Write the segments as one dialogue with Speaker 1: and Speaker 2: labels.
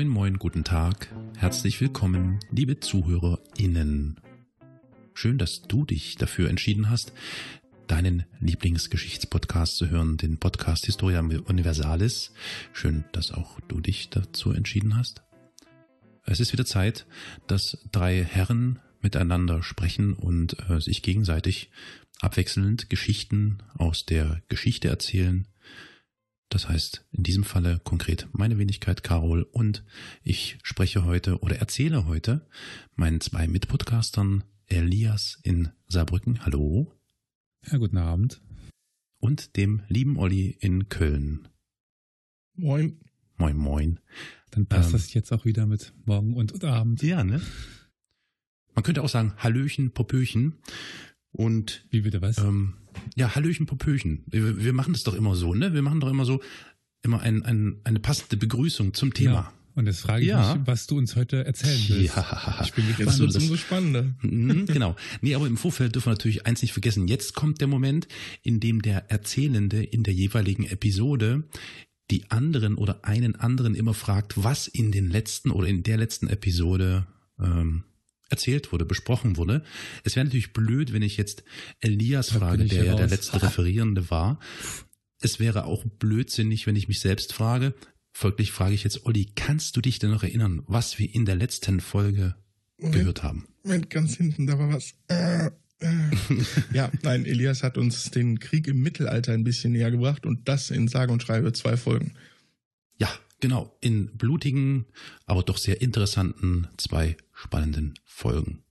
Speaker 1: Moin, moin, guten Tag. Herzlich willkommen, liebe ZuhörerInnen. Schön, dass du dich dafür entschieden hast, deinen Lieblingsgeschichtspodcast zu hören, den Podcast Historia Universalis. Schön, dass auch du dich dazu entschieden hast. Es ist wieder Zeit, dass drei Herren miteinander sprechen und äh, sich gegenseitig abwechselnd Geschichten aus der Geschichte erzählen. Das heißt, in diesem Falle konkret meine Wenigkeit Carol und ich spreche heute oder erzähle heute meinen zwei Mitpodcastern Elias in Saarbrücken. Hallo.
Speaker 2: Ja, guten Abend.
Speaker 1: Und dem lieben Olli in Köln.
Speaker 3: Moin.
Speaker 1: Moin, moin.
Speaker 2: Dann passt ähm, das jetzt auch wieder mit morgen und, und Abend.
Speaker 1: Ja, ne? Man könnte auch sagen Hallöchen, Popöchen. Und
Speaker 2: wie bitte was?
Speaker 1: Ähm, ja, Hallöchen, Popöchen. Wir, wir, machen das doch immer so, ne? Wir machen doch immer so immer ein, ein, eine passende Begrüßung zum Thema.
Speaker 2: Ja. Und jetzt frage ich ja. mich, was du uns heute erzählen willst.
Speaker 1: Ja,
Speaker 3: ich bin gespannt. Wird umso spannender.
Speaker 1: Mhm, genau. Nee, aber im Vorfeld dürfen wir natürlich eins nicht vergessen. Jetzt kommt der Moment, in dem der Erzählende in der jeweiligen Episode die anderen oder einen anderen immer fragt, was in den letzten oder in der letzten Episode ähm, erzählt wurde, besprochen wurde. Es wäre natürlich blöd, wenn ich jetzt Elias frage, der ja der letzte Referierende war. Es wäre auch blödsinnig, wenn ich mich selbst frage. Folglich frage ich jetzt, Olli, kannst du dich denn noch erinnern, was wir in der letzten Folge Moment, gehört haben?
Speaker 3: Moment, ganz hinten, da war was. Äh, äh. ja, nein, Elias hat uns den Krieg im Mittelalter ein bisschen näher gebracht und das in sage und schreibe zwei Folgen.
Speaker 1: Ja, genau, in blutigen, aber doch sehr interessanten zwei spannenden Folgen.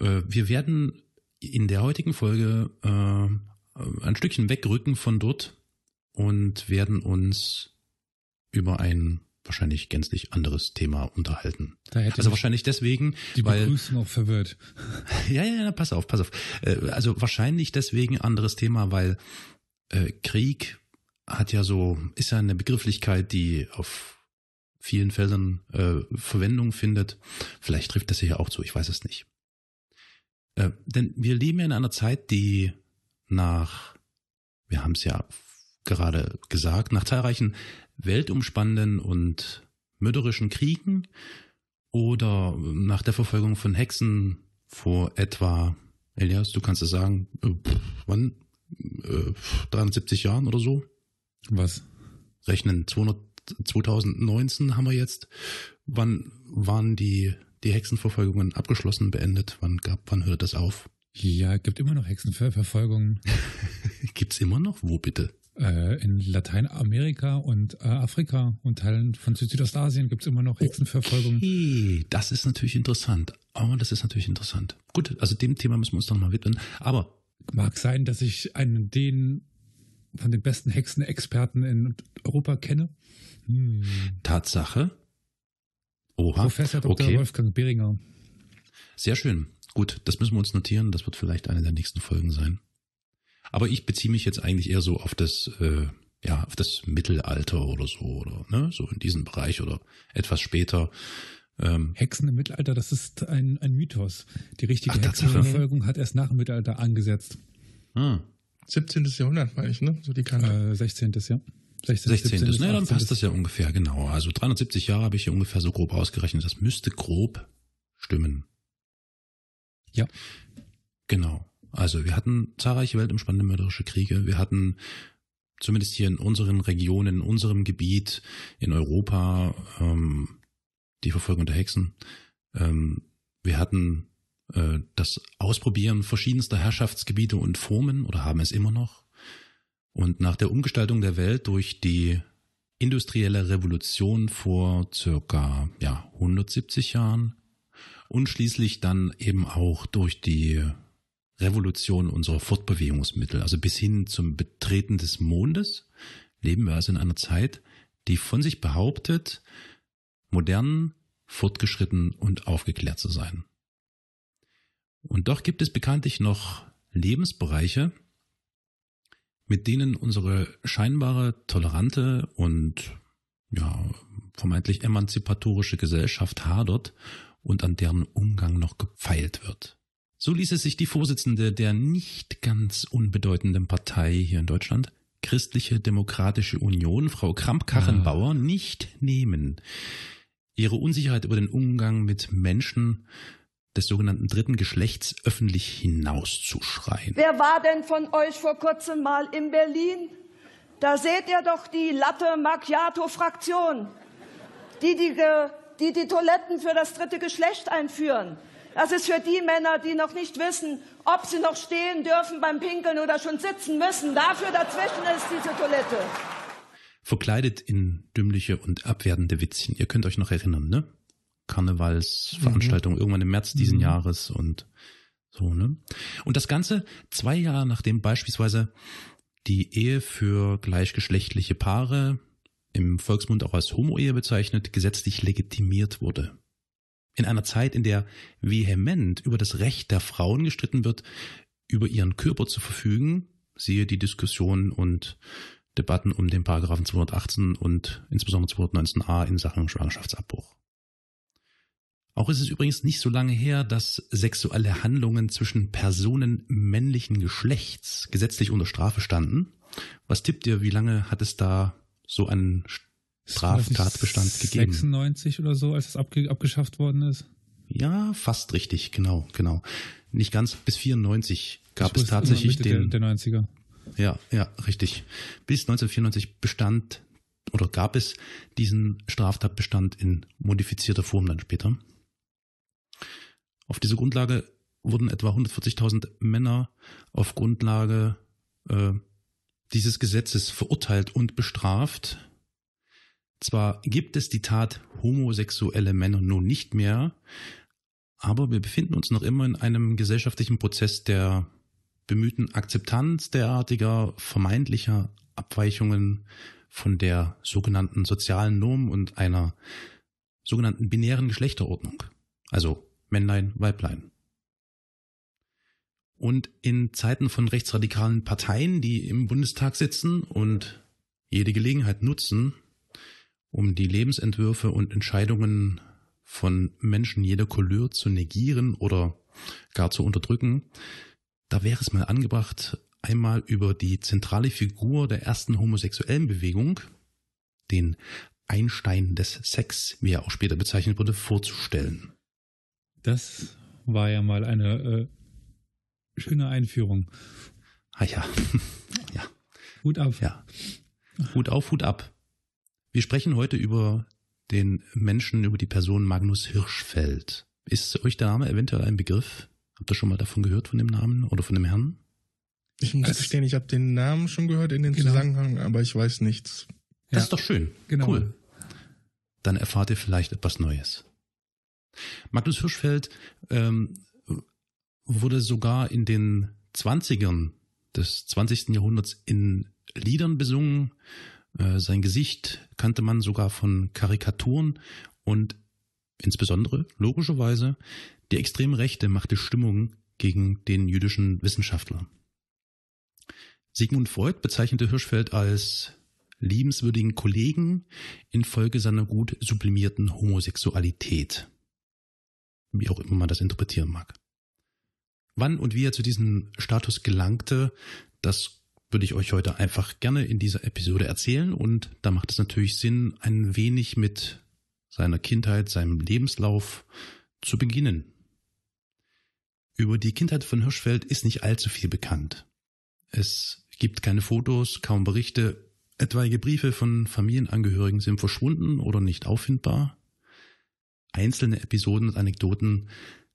Speaker 1: Äh, wir werden in der heutigen Folge äh, ein Stückchen wegrücken von dort und werden uns über ein wahrscheinlich gänzlich anderes Thema unterhalten. also wahrscheinlich deswegen,
Speaker 2: die weil Begrüßung auch verwirrt.
Speaker 1: ja, ja, ja, pass auf, pass auf. Äh, also wahrscheinlich deswegen anderes Thema, weil Krieg hat ja so ist ja eine Begrifflichkeit, die auf vielen Feldern äh, Verwendung findet. Vielleicht trifft das hier auch zu, ich weiß es nicht. Äh, denn wir leben ja in einer Zeit, die nach, wir haben es ja gerade gesagt, nach zahlreichen weltumspannenden und mörderischen Kriegen oder nach der Verfolgung von Hexen vor etwa, Elias, du kannst es sagen, äh, wann? Äh, 370 Jahren oder so?
Speaker 2: Was?
Speaker 1: Rechnen 200 2019 haben wir jetzt. Wann waren die, die Hexenverfolgungen abgeschlossen, beendet? Wann gab, wann hört das auf?
Speaker 2: Ja, gibt immer noch Hexenverfolgungen.
Speaker 1: Gibt's immer noch? Wo bitte?
Speaker 2: Äh, in Lateinamerika und äh, Afrika und Teilen von Südostasien gibt's immer noch Hexenverfolgungen.
Speaker 1: Okay, das ist natürlich interessant. Oh, das ist natürlich interessant. Gut, also dem Thema müssen wir uns dann mal widmen. Aber
Speaker 2: mag sein, dass ich einen den von den besten Hexenexperten in Europa kenne.
Speaker 1: Hm. Tatsache.
Speaker 2: Oha. Professor Dr. Okay. Wolfgang Beringer.
Speaker 1: Sehr schön. Gut, das müssen wir uns notieren. Das wird vielleicht eine der nächsten Folgen sein. Aber ich beziehe mich jetzt eigentlich eher so auf das, äh, ja, auf das Mittelalter oder so, oder ne, so in diesem Bereich oder etwas später.
Speaker 2: Ähm, Hexen im Mittelalter, das ist ein, ein Mythos. Die richtige Hexenverfolgung hat erst nach dem Mittelalter angesetzt.
Speaker 3: Hm. 17. Jahrhundert, meine ich, ne? So die
Speaker 2: Kante. Äh, 16. ja.
Speaker 1: 16. 16. 17. Ne, dann passt das ja ungefähr, genau. Also 370 Jahre habe ich hier ungefähr so grob ausgerechnet. Das müsste grob stimmen.
Speaker 2: Ja.
Speaker 1: Genau. Also wir hatten zahlreiche weltumspannende mörderische Kriege. Wir hatten zumindest hier in unseren Regionen, in unserem Gebiet, in Europa, ähm, die Verfolgung der Hexen. Ähm, wir hatten äh, das Ausprobieren verschiedenster Herrschaftsgebiete und Formen oder haben es immer noch. Und nach der Umgestaltung der Welt durch die industrielle Revolution vor circa ja, 170 Jahren und schließlich dann eben auch durch die Revolution unserer Fortbewegungsmittel, also bis hin zum Betreten des Mondes, leben wir also in einer Zeit, die von sich behauptet, modern, fortgeschritten und aufgeklärt zu sein. Und doch gibt es bekanntlich noch Lebensbereiche, mit denen unsere scheinbare tolerante und ja, vermeintlich emanzipatorische Gesellschaft hadert und an deren Umgang noch gepfeilt wird. So ließ es sich die Vorsitzende der nicht ganz unbedeutenden Partei hier in Deutschland, Christliche Demokratische Union, Frau Kramp-Karrenbauer, ah. nicht nehmen, ihre Unsicherheit über den Umgang mit Menschen des sogenannten dritten Geschlechts öffentlich hinauszuschreien.
Speaker 4: Wer war denn von euch vor kurzem mal in Berlin? Da seht ihr doch die Latte Macchiato-Fraktion, die die, die die Toiletten für das dritte Geschlecht einführen. Das ist für die Männer, die noch nicht wissen, ob sie noch stehen dürfen beim Pinkeln oder schon sitzen müssen. Dafür dazwischen ist diese Toilette.
Speaker 1: Verkleidet in dümmliche und abwertende Witzchen. Ihr könnt euch noch erinnern, ne? Karnevalsveranstaltung mhm. irgendwann im März diesen mhm. Jahres und so, ne? Und das Ganze zwei Jahre nachdem beispielsweise die Ehe für gleichgeschlechtliche Paare im Volksmund auch als Homo-Ehe bezeichnet, gesetzlich legitimiert wurde. In einer Zeit, in der vehement über das Recht der Frauen gestritten wird, über ihren Körper zu verfügen, siehe die Diskussion und Debatten um den Paragraphen 218 und insbesondere 219a in Sachen Schwangerschaftsabbruch. Auch ist es übrigens nicht so lange her, dass sexuelle Handlungen zwischen Personen männlichen Geschlechts gesetzlich unter Strafe standen. Was tippt ihr, wie lange hat es da so einen Straftatbestand gegeben?
Speaker 2: 96 oder so, als es abge abgeschafft worden ist?
Speaker 1: Ja, fast richtig, genau, genau. Nicht ganz, bis 94 gab es tatsächlich den...
Speaker 2: Der, der 90er.
Speaker 1: Ja, ja, richtig. Bis 1994 bestand oder gab es diesen Straftatbestand in modifizierter Form dann später. Auf diese Grundlage wurden etwa 140.000 Männer auf Grundlage äh, dieses Gesetzes verurteilt und bestraft. Zwar gibt es die Tat homosexuelle Männer nun nicht mehr, aber wir befinden uns noch immer in einem gesellschaftlichen Prozess der bemühten Akzeptanz derartiger vermeintlicher Abweichungen von der sogenannten sozialen Norm und einer sogenannten binären Geschlechterordnung. Also Männlein, Weiblein. Und in Zeiten von rechtsradikalen Parteien, die im Bundestag sitzen und jede Gelegenheit nutzen, um die Lebensentwürfe und Entscheidungen von Menschen jeder Couleur zu negieren oder gar zu unterdrücken, da wäre es mal angebracht, einmal über die zentrale Figur der ersten homosexuellen Bewegung, den Einstein des Sex, wie er auch später bezeichnet wurde, vorzustellen.
Speaker 2: Das war ja mal eine äh, schöne Einführung.
Speaker 1: Ah ja. ja.
Speaker 2: Hut ab.
Speaker 1: Ja. Hut auf, Hut ab. Wir sprechen heute über den Menschen, über die Person Magnus Hirschfeld. Ist euch der Name eventuell ein Begriff? Habt ihr schon mal davon gehört, von dem Namen oder von dem Herrn?
Speaker 3: Ich muss gestehen, ich habe den Namen schon gehört in den genau. Zusammenhang, aber ich weiß nichts.
Speaker 1: Das ja. ist doch schön. Genau. Cool. Dann erfahrt ihr vielleicht etwas Neues. Magnus Hirschfeld ähm, wurde sogar in den 20ern des 20. Jahrhunderts in Liedern besungen. Äh, sein Gesicht kannte man sogar von Karikaturen und insbesondere, logischerweise, die extreme Rechte machte Stimmung gegen den jüdischen Wissenschaftler. Sigmund Freud bezeichnete Hirschfeld als liebenswürdigen Kollegen infolge seiner gut sublimierten Homosexualität wie auch immer man das interpretieren mag. Wann und wie er zu diesem Status gelangte, das würde ich euch heute einfach gerne in dieser Episode erzählen und da macht es natürlich Sinn, ein wenig mit seiner Kindheit, seinem Lebenslauf zu beginnen. Über die Kindheit von Hirschfeld ist nicht allzu viel bekannt. Es gibt keine Fotos, kaum Berichte, etwaige Briefe von Familienangehörigen sind verschwunden oder nicht auffindbar einzelne Episoden und Anekdoten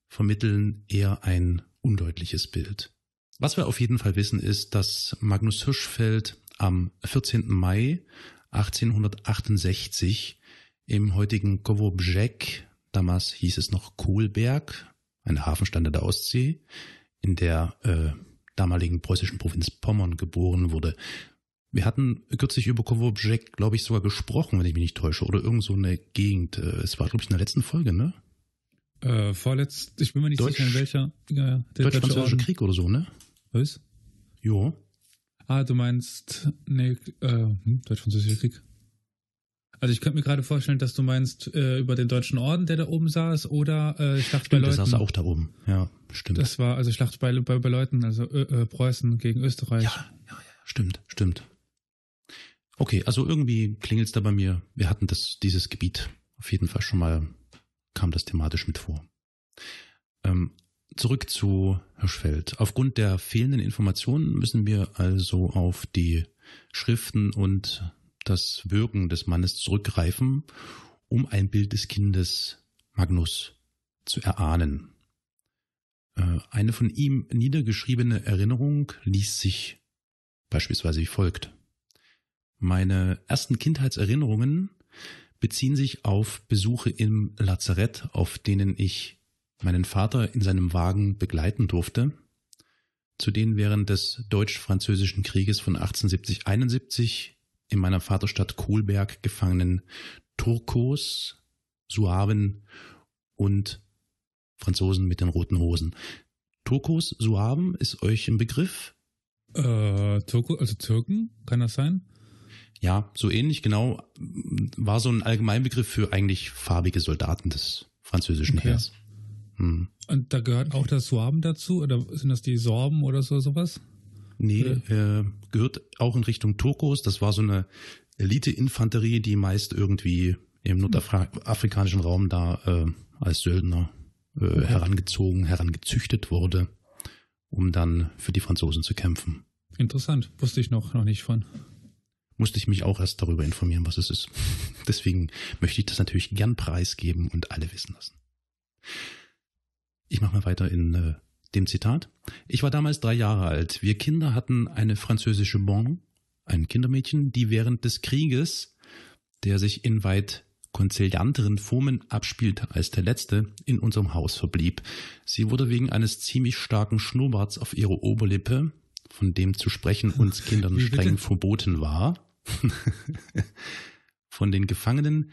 Speaker 1: vermitteln eher ein undeutliches Bild. Was wir auf jeden Fall wissen ist, dass Magnus Hirschfeld am 14. Mai 1868 im heutigen Kowobrzeg, damals hieß es noch Kohlberg, eine Hafenstande der Ostsee, in der äh, damaligen preußischen Provinz Pommern geboren wurde. Wir hatten kürzlich über Kowobrzeg, glaube ich, sogar gesprochen, wenn ich mich nicht täusche, oder irgend so eine Gegend. Äh, es war, glaube ich, in der letzten Folge, ne?
Speaker 2: Äh, vorletzt, ich bin mir nicht Deutsch, sicher, in welcher.
Speaker 1: Ja, der Deutsch-Französische Krieg oder so, ne?
Speaker 2: Was?
Speaker 1: Jo.
Speaker 2: Ah, du meinst, nee, äh, hm, Deutsch-Französischer Krieg. Also ich könnte mir gerade vorstellen, dass du meinst äh, über den Deutschen Orden, der da oben saß, oder äh, Schlacht
Speaker 1: stimmt,
Speaker 2: bei Leuten.
Speaker 1: Der saß auch da oben, ja, stimmt.
Speaker 2: Das war also Schlacht bei, bei, bei Leuten, also äh, äh Preußen gegen Österreich.
Speaker 1: Ja, ja, ja, stimmt, stimmt. Okay, also irgendwie klingelt es da bei mir. Wir hatten das, dieses Gebiet auf jeden Fall schon mal, kam das thematisch mit vor. Ähm, zurück zu Hirschfeld. Aufgrund der fehlenden Informationen müssen wir also auf die Schriften und das Wirken des Mannes zurückgreifen, um ein Bild des Kindes Magnus zu erahnen. Äh, eine von ihm niedergeschriebene Erinnerung liest sich beispielsweise wie folgt. Meine ersten Kindheitserinnerungen beziehen sich auf Besuche im Lazarett, auf denen ich meinen Vater in seinem Wagen begleiten durfte, zu den während des Deutsch-Französischen Krieges von 1870-71 in meiner Vaterstadt Kohlberg gefangenen Turkos, Suaven und Franzosen mit den roten Hosen. Turkos, Suaven ist euch ein Begriff?
Speaker 2: Äh, Turko, also Türken, kann das sein?
Speaker 1: Ja, so ähnlich, genau. War so ein Allgemeinbegriff für eigentlich farbige Soldaten des französischen okay. Heers.
Speaker 2: Hm. Und da gehört auch das Suaben dazu? Oder sind das die Sorben oder so sowas?
Speaker 1: Nee, äh, gehört auch in Richtung Turkos. Das war so eine Elite-Infanterie, die meist irgendwie im nordafrikanischen Raum da äh, als Söldner äh, okay. herangezogen, herangezüchtet wurde, um dann für die Franzosen zu kämpfen.
Speaker 2: Interessant, wusste ich noch, noch nicht von.
Speaker 1: Musste ich mich auch erst darüber informieren, was es ist. Deswegen möchte ich das natürlich gern preisgeben und alle wissen lassen. Ich mache mal weiter in äh, dem Zitat. Ich war damals drei Jahre alt. Wir Kinder hatten eine französische Bon, ein Kindermädchen, die während des Krieges, der sich in weit konzilianteren Formen abspielte als der letzte, in unserem Haus verblieb. Sie wurde wegen eines ziemlich starken Schnurrbarts auf ihre Oberlippe, von dem zu sprechen uns Kindern streng verboten war, von den Gefangenen,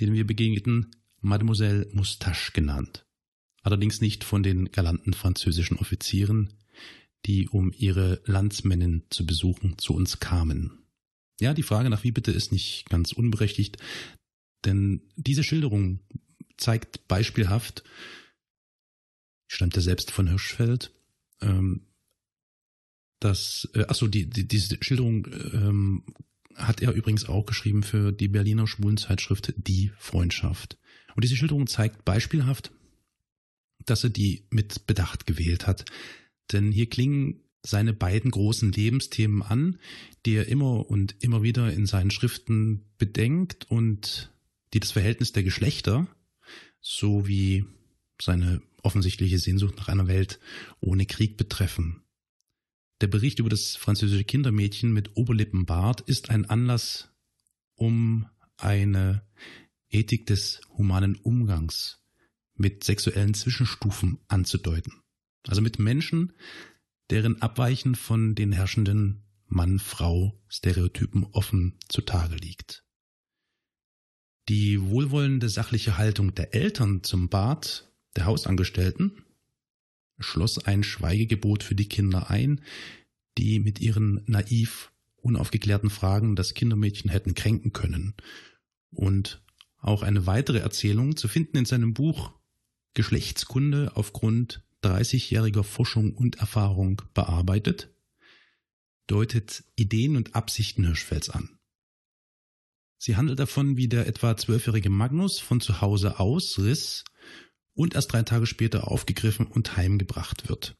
Speaker 1: denen wir begegneten, Mademoiselle Moustache genannt. Allerdings nicht von den galanten französischen Offizieren, die um ihre Landsmännin zu besuchen zu uns kamen. Ja, die Frage nach wie bitte ist nicht ganz unberechtigt, denn diese Schilderung zeigt beispielhaft, stammt ja selbst von Hirschfeld, ähm, dass, äh, achso, die, die, diese Schilderung ähm, hat er übrigens auch geschrieben für die Berliner Schwulenzeitschrift Die Freundschaft. Und diese Schilderung zeigt beispielhaft, dass er die mit Bedacht gewählt hat. Denn hier klingen seine beiden großen Lebensthemen an, die er immer und immer wieder in seinen Schriften bedenkt und die das Verhältnis der Geschlechter sowie seine offensichtliche Sehnsucht nach einer Welt ohne Krieg betreffen. Der Bericht über das französische Kindermädchen mit Oberlippenbart ist ein Anlass, um eine Ethik des humanen Umgangs mit sexuellen Zwischenstufen anzudeuten. Also mit Menschen, deren Abweichen von den herrschenden Mann-Frau-Stereotypen offen zutage liegt. Die wohlwollende sachliche Haltung der Eltern zum Bad der Hausangestellten schloss ein Schweigegebot für die Kinder ein, die mit ihren naiv unaufgeklärten Fragen das Kindermädchen hätten kränken können. Und auch eine weitere Erzählung zu finden in seinem Buch Geschlechtskunde aufgrund 30-jähriger Forschung und Erfahrung bearbeitet, deutet Ideen und Absichten Hirschfelds an. Sie handelt davon, wie der etwa zwölfjährige Magnus von zu Hause ausriss und erst drei Tage später aufgegriffen und heimgebracht wird.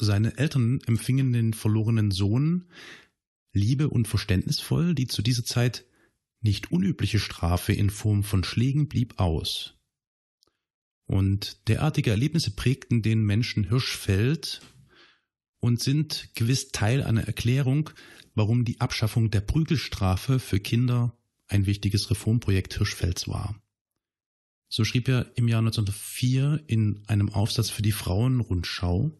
Speaker 1: Seine Eltern empfingen den verlorenen Sohn liebe und verständnisvoll, die zu dieser Zeit nicht unübliche Strafe in Form von Schlägen blieb aus. Und derartige Erlebnisse prägten den Menschen Hirschfeld und sind gewiss Teil einer Erklärung, warum die Abschaffung der Prügelstrafe für Kinder ein wichtiges Reformprojekt Hirschfelds war. So schrieb er im Jahr 1904 in einem Aufsatz für die Frauenrundschau,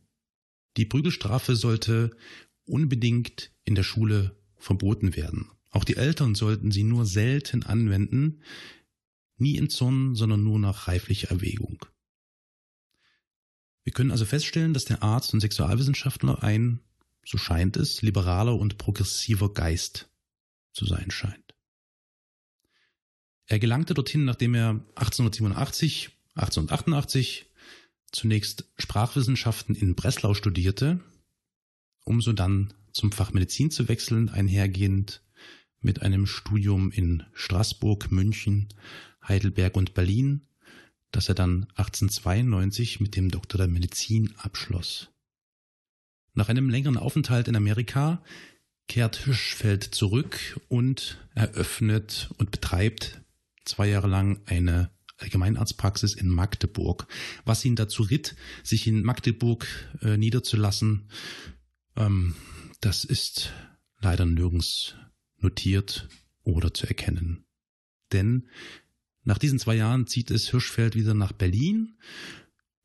Speaker 1: die Prügelstrafe sollte unbedingt in der Schule verboten werden. Auch die Eltern sollten sie nur selten anwenden, nie in Zorn, sondern nur nach reiflicher Erwägung. Wir können also feststellen, dass der Arzt und Sexualwissenschaftler ein so scheint es, liberaler und progressiver Geist zu sein scheint. Er gelangte dorthin, nachdem er 1887, 1888 zunächst Sprachwissenschaften in Breslau studierte, um so dann zum Fach Medizin zu wechseln, einhergehend mit einem Studium in Straßburg, München, Heidelberg und Berlin, das er dann 1892 mit dem Doktor der Medizin abschloss. Nach einem längeren Aufenthalt in Amerika kehrt Hirschfeld zurück und eröffnet und betreibt zwei Jahre lang eine Allgemeinarztpraxis in Magdeburg, was ihn dazu ritt, sich in Magdeburg äh, niederzulassen. Ähm, das ist leider nirgends notiert oder zu erkennen. Denn nach diesen zwei Jahren zieht es Hirschfeld wieder nach Berlin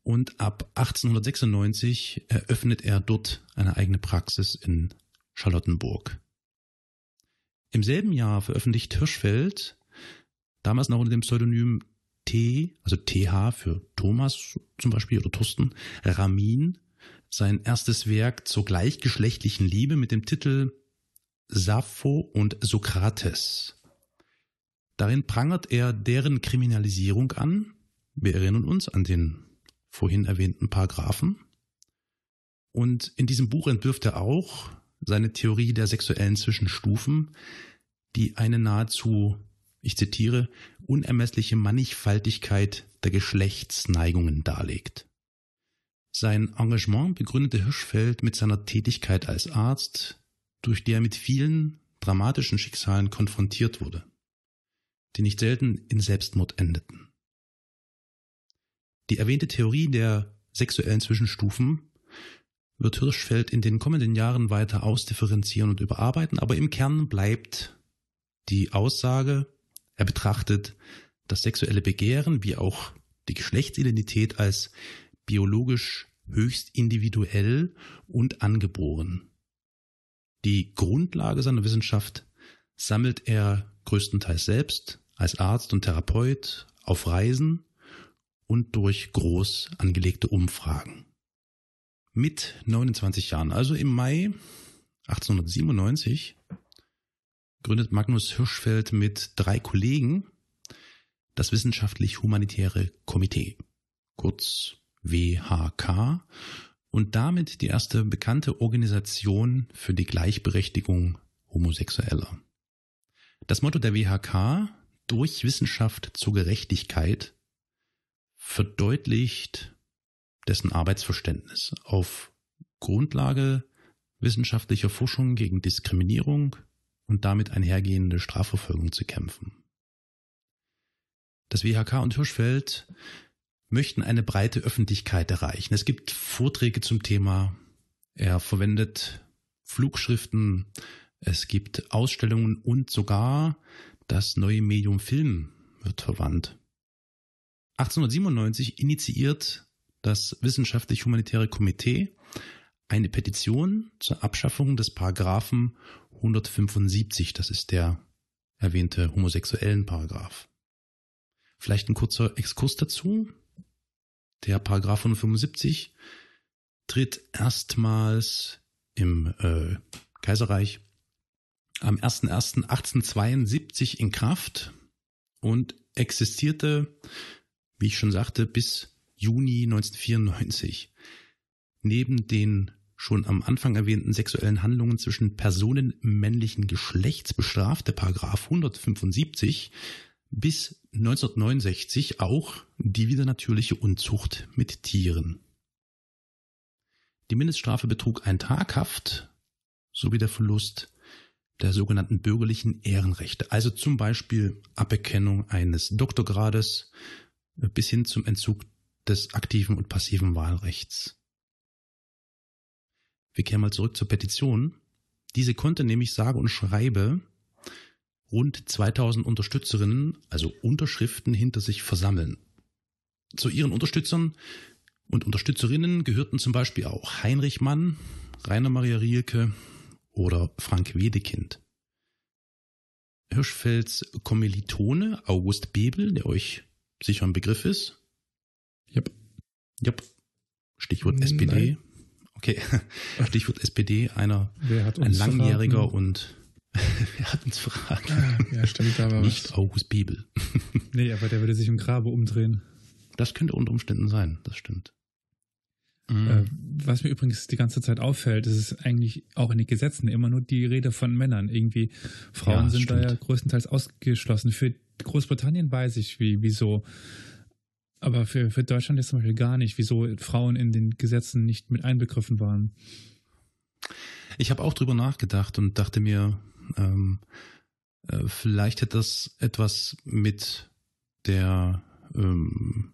Speaker 1: und ab 1896 eröffnet er dort eine eigene Praxis in Charlottenburg. Im selben Jahr veröffentlicht Hirschfeld, damals noch unter dem Pseudonym T, also TH für Thomas zum Beispiel oder Thorsten, Ramin, sein erstes Werk zur gleichgeschlechtlichen Liebe mit dem Titel Sappho und Sokrates. Darin prangert er deren Kriminalisierung an. Wir erinnern uns an den vorhin erwähnten Paragraphen. Und in diesem Buch entwirft er auch seine Theorie der sexuellen Zwischenstufen, die eine nahezu, ich zitiere, unermessliche Mannigfaltigkeit der Geschlechtsneigungen darlegt. Sein Engagement begründete Hirschfeld mit seiner Tätigkeit als Arzt, durch die er mit vielen dramatischen Schicksalen konfrontiert wurde, die nicht selten in Selbstmord endeten. Die erwähnte Theorie der sexuellen Zwischenstufen wird Hirschfeld in den kommenden Jahren weiter ausdifferenzieren und überarbeiten, aber im Kern bleibt die Aussage, er betrachtet das sexuelle Begehren wie auch die Geschlechtsidentität als biologisch höchst individuell und angeboren. Die Grundlage seiner Wissenschaft sammelt er größtenteils selbst als Arzt und Therapeut auf Reisen und durch groß angelegte Umfragen. Mit 29 Jahren, also im Mai 1897, gründet Magnus Hirschfeld mit drei Kollegen das Wissenschaftlich-Humanitäre Komitee, kurz WHK, und damit die erste bekannte Organisation für die Gleichberechtigung Homosexueller. Das Motto der WHK, durch Wissenschaft zur Gerechtigkeit, verdeutlicht dessen Arbeitsverständnis auf Grundlage wissenschaftlicher Forschung gegen Diskriminierung und damit einhergehende Strafverfolgung zu kämpfen. Das WHK und Hirschfeld möchten eine breite Öffentlichkeit erreichen. Es gibt Vorträge zum Thema. Er verwendet Flugschriften. Es gibt Ausstellungen und sogar das neue Medium Film wird verwandt. 1897 initiiert das Wissenschaftlich-Humanitäre Komitee eine Petition zur Abschaffung des Paragraphen 175. Das ist der erwähnte homosexuellen Paragraph. Vielleicht ein kurzer Exkurs dazu. Der Paragraph 175 tritt erstmals im äh, Kaiserreich am 01.01.1872 in Kraft und existierte wie ich schon sagte, bis Juni 1994. Neben den schon am Anfang erwähnten sexuellen Handlungen zwischen Personen männlichen Geschlechts bestrafte Paragraph 175 bis 1969 auch die widernatürliche Unzucht mit Tieren. Die Mindeststrafe betrug ein Tag Haft sowie der Verlust der sogenannten bürgerlichen Ehrenrechte, also zum Beispiel Aberkennung eines Doktorgrades, bis hin zum Entzug des aktiven und passiven Wahlrechts. Wir kehren mal zurück zur Petition. Diese konnte nämlich sage und schreibe rund 2000 Unterstützerinnen, also Unterschriften hinter sich versammeln. Zu ihren Unterstützern und Unterstützerinnen gehörten zum Beispiel auch Heinrich Mann, Rainer Maria Rielke oder Frank Wedekind. Hirschfelds Kommilitone August Bebel, der euch sicher ein Begriff ist?
Speaker 2: Yep.
Speaker 1: Yep. Stichwort SPD. Okay. Stichwort SPD, einer, ein langjähriger verraten? und wer hat uns verraten?
Speaker 3: Ah, ja, stimmt, aber
Speaker 1: Nicht was. August Bibel.
Speaker 2: nee, aber der würde sich im Grabe umdrehen.
Speaker 1: Das könnte unter Umständen sein, das stimmt. Mhm.
Speaker 2: Äh, was mir übrigens die ganze Zeit auffällt, ist es eigentlich auch in den Gesetzen immer nur die Rede von Männern. Irgendwie Frauen
Speaker 1: Ja,
Speaker 2: sind da
Speaker 1: stimmt.
Speaker 2: ja größtenteils ausgeschlossen. Für Großbritannien weiß ich, wie, wieso. Aber für, für Deutschland ist zum Beispiel gar nicht, wieso Frauen in den Gesetzen nicht mit einbegriffen waren.
Speaker 1: Ich habe auch drüber nachgedacht und dachte mir, ähm, äh, vielleicht hätte das etwas mit der, ähm,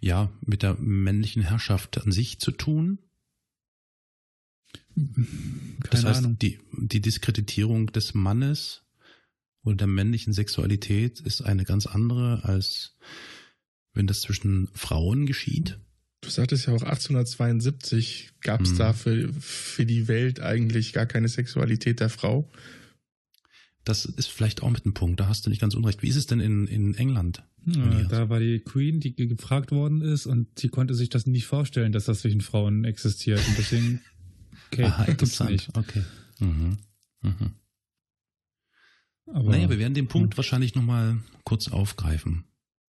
Speaker 1: ja, mit der männlichen Herrschaft an sich zu tun.
Speaker 2: Keine
Speaker 1: Das heißt,
Speaker 2: Ahnung.
Speaker 1: die, die Diskreditierung des Mannes oder der männlichen Sexualität ist eine ganz andere, als wenn das zwischen Frauen geschieht.
Speaker 3: Du sagtest ja auch 1872 gab es
Speaker 1: Mhm.
Speaker 3: da für, für die Welt eigentlich gar keine Sexualität der Frau.
Speaker 1: Das ist vielleicht auch mit einem Punkt, da hast du nicht ganz unrecht. Wie ist es denn in, in England?
Speaker 2: Ja, da war die Queen, die ge- gefragt worden ist und sie konnte sich das nicht vorstellen, dass das zwischen Frauen existiert. Und deswegen, okay,
Speaker 1: Aha,
Speaker 2: gibt's
Speaker 1: interessant.
Speaker 2: nicht.
Speaker 1: Okay. Mhm. Mhm.
Speaker 2: Aber,
Speaker 1: Naja, wir werden den Punkt wahrscheinlich nochmal kurz aufgreifen.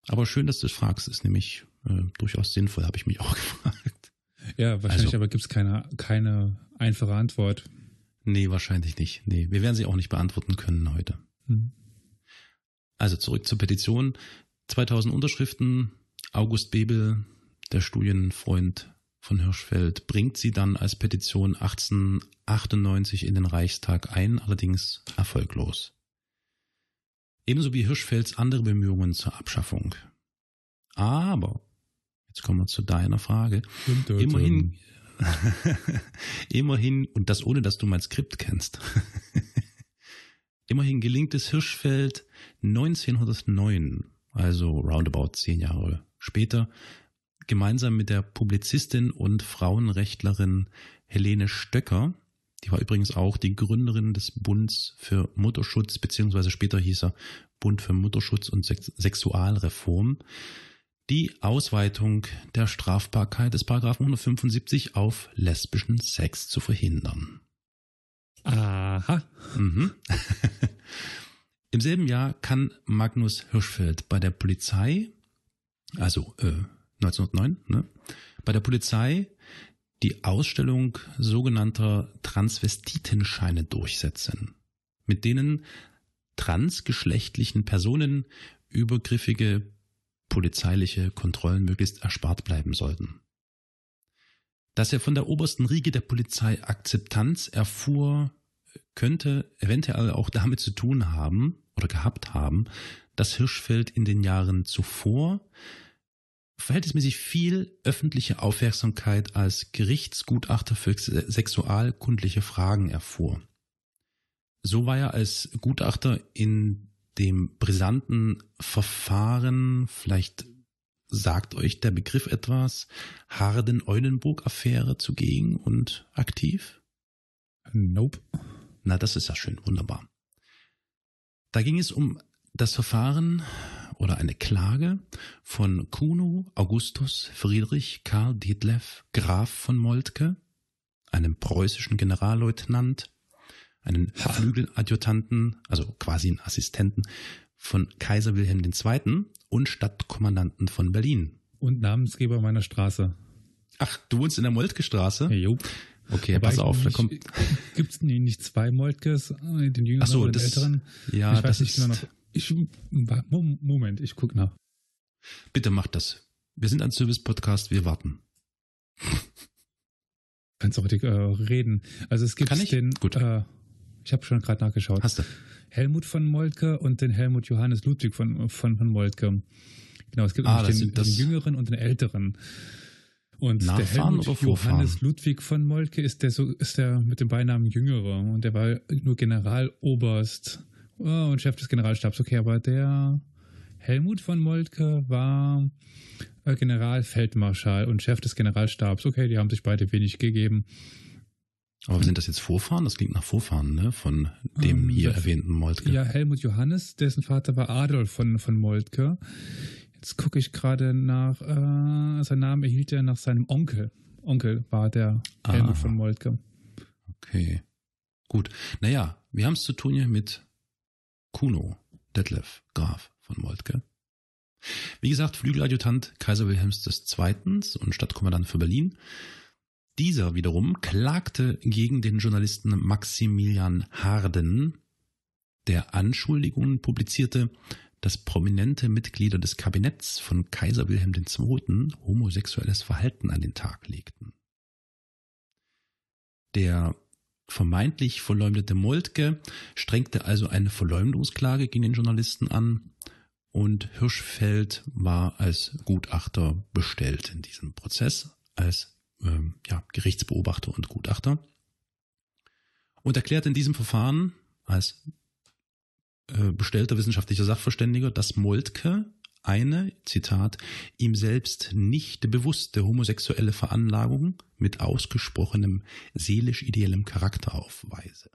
Speaker 1: Aber schön, dass du es fragst, ist nämlich äh, durchaus sinnvoll, habe ich mich auch gefragt.
Speaker 2: ja, wahrscheinlich
Speaker 1: also-
Speaker 2: aber gibt's keine, keine einfache Antwort.
Speaker 1: Nee, wahrscheinlich nicht. Nee, wir werden sie auch nicht beantworten können heute.
Speaker 2: Hm.
Speaker 1: Also zurück zur Petition. 2000 Unterschriften. August Bebel, der Studienfreund von Hirschfeld, bringt sie dann als Petition 1898 in den Reichstag ein, allerdings erfolglos. Ebenso wie Hirschfelds andere Bemühungen zur Abschaffung. Aber, jetzt kommen wir zu deiner Frage. Immerhin, immerhin, und das ohne, dass du mein Skript kennst. immerhin gelingt es Hirschfeld 1909, also roundabout zehn Jahre später, gemeinsam mit der Publizistin und Frauenrechtlerin Helene Stöcker, die war übrigens auch die Gründerin des Bunds für Mutterschutz, beziehungsweise später hieß er Bund für Mutterschutz und Sex Sexualreform, die Ausweitung der Strafbarkeit des Paragraphen 175 auf lesbischen Sex zu verhindern.
Speaker 2: Aha.
Speaker 1: Mhm. Im selben Jahr kann Magnus Hirschfeld bei der Polizei, also äh, 1909, ne, bei der Polizei die Ausstellung sogenannter Transvestitenscheine durchsetzen, mit denen transgeschlechtlichen Personen übergriffige polizeiliche Kontrollen möglichst erspart bleiben sollten. Dass er von der obersten Riege der Polizei Akzeptanz erfuhr, könnte eventuell auch damit zu tun haben oder gehabt haben, dass Hirschfeld in den Jahren zuvor verhältnismäßig viel öffentliche Aufmerksamkeit als Gerichtsgutachter für se- sexualkundliche Fragen erfuhr. So war er als Gutachter in dem brisanten Verfahren, vielleicht sagt euch der Begriff etwas, Harden-Eulenburg-Affäre zugegen und aktiv?
Speaker 2: Nope.
Speaker 1: Na, das ist ja schön, wunderbar. Da ging es um das Verfahren oder eine Klage von Kuno Augustus Friedrich Karl Detlef Graf von Moltke, einem preußischen Generalleutnant, einen Flügeladjutanten, also quasi einen Assistenten von Kaiser Wilhelm II. und Stadtkommandanten von Berlin.
Speaker 2: Und Namensgeber meiner Straße.
Speaker 1: Ach, du wohnst in der Moltke-Straße?
Speaker 2: Jo.
Speaker 1: Okay,
Speaker 2: Wobei
Speaker 1: pass auf, da kommt.
Speaker 2: Gibt's nie- nicht zwei Moltkes, äh, den jüngeren
Speaker 1: Ach so,
Speaker 2: und den
Speaker 1: das-
Speaker 2: älteren?
Speaker 1: Ja,
Speaker 2: ich weiß
Speaker 1: das
Speaker 2: nicht
Speaker 1: ist.
Speaker 2: genau noch. Ich, Mom- Moment, ich guck nach.
Speaker 1: Bitte macht das. Wir sind ein Service-Podcast, wir warten.
Speaker 2: Kannst auch äh, reden. Also es gibt
Speaker 1: Kann ich?
Speaker 2: den,
Speaker 1: Gut.
Speaker 2: Äh, ich habe schon gerade nachgeschaut.
Speaker 1: Hast du?
Speaker 2: Helmut von Moltke und den Helmut Johannes Ludwig von, von, von Moltke. Genau, es gibt
Speaker 1: Ah,
Speaker 2: den,
Speaker 1: sind
Speaker 2: den jüngeren und den älteren. Und der
Speaker 1: Nachfahren
Speaker 2: Helmut
Speaker 1: oder Vorfahren?
Speaker 2: Johannes Ludwig von Moltke ist der so ist der mit dem Beinamen Jüngere und der war nur Generaloberst oh, und Chef des Generalstabs. Okay, aber der Helmut von Moltke war äh, Generalfeldmarschall und Chef des Generalstabs. Okay, die haben sich beide wenig gegeben.
Speaker 1: Aber sind das jetzt Vorfahren? Das klingt nach Vorfahren, ne? Von dem
Speaker 2: Ähm,
Speaker 1: hier erwähnten Moltke.
Speaker 2: Ja, Helmut Johannes, dessen Vater war Adolf von, von Moltke. Jetzt gucke ich gerade nach, äh, sein Name erhielt er nach seinem Onkel. Onkel war der
Speaker 1: Ah.
Speaker 2: Helmut von Moltke.
Speaker 1: Okay. Gut. Naja, wir haben es zu tun hier mit Kuno, Detlef, Graf von Moltke. Wie gesagt, Flügeladjutant Kaiser Wilhelms II. und Stadtkommandant für Berlin. Dieser wiederum klagte gegen den Journalisten Maximilian Harden, der Anschuldigungen publizierte, dass prominente Mitglieder des Kabinetts von Kaiser Wilhelm II. homosexuelles Verhalten an den Tag legten. Der vermeintlich verleumdete Moltke strengte also eine Verleumdungsklage gegen den Journalisten an und Hirschfeld war als Gutachter bestellt in diesem Prozess, als ähm, ja, Gerichtsbeobachter und Gutachter und erklärt in diesem Verfahren als äh, bestellter wissenschaftlicher Sachverständiger, dass Moltke eine, Zitat, ihm selbst nicht bewusste homosexuelle Veranlagung mit ausgesprochenem seelisch-ideellem Charakter aufweise.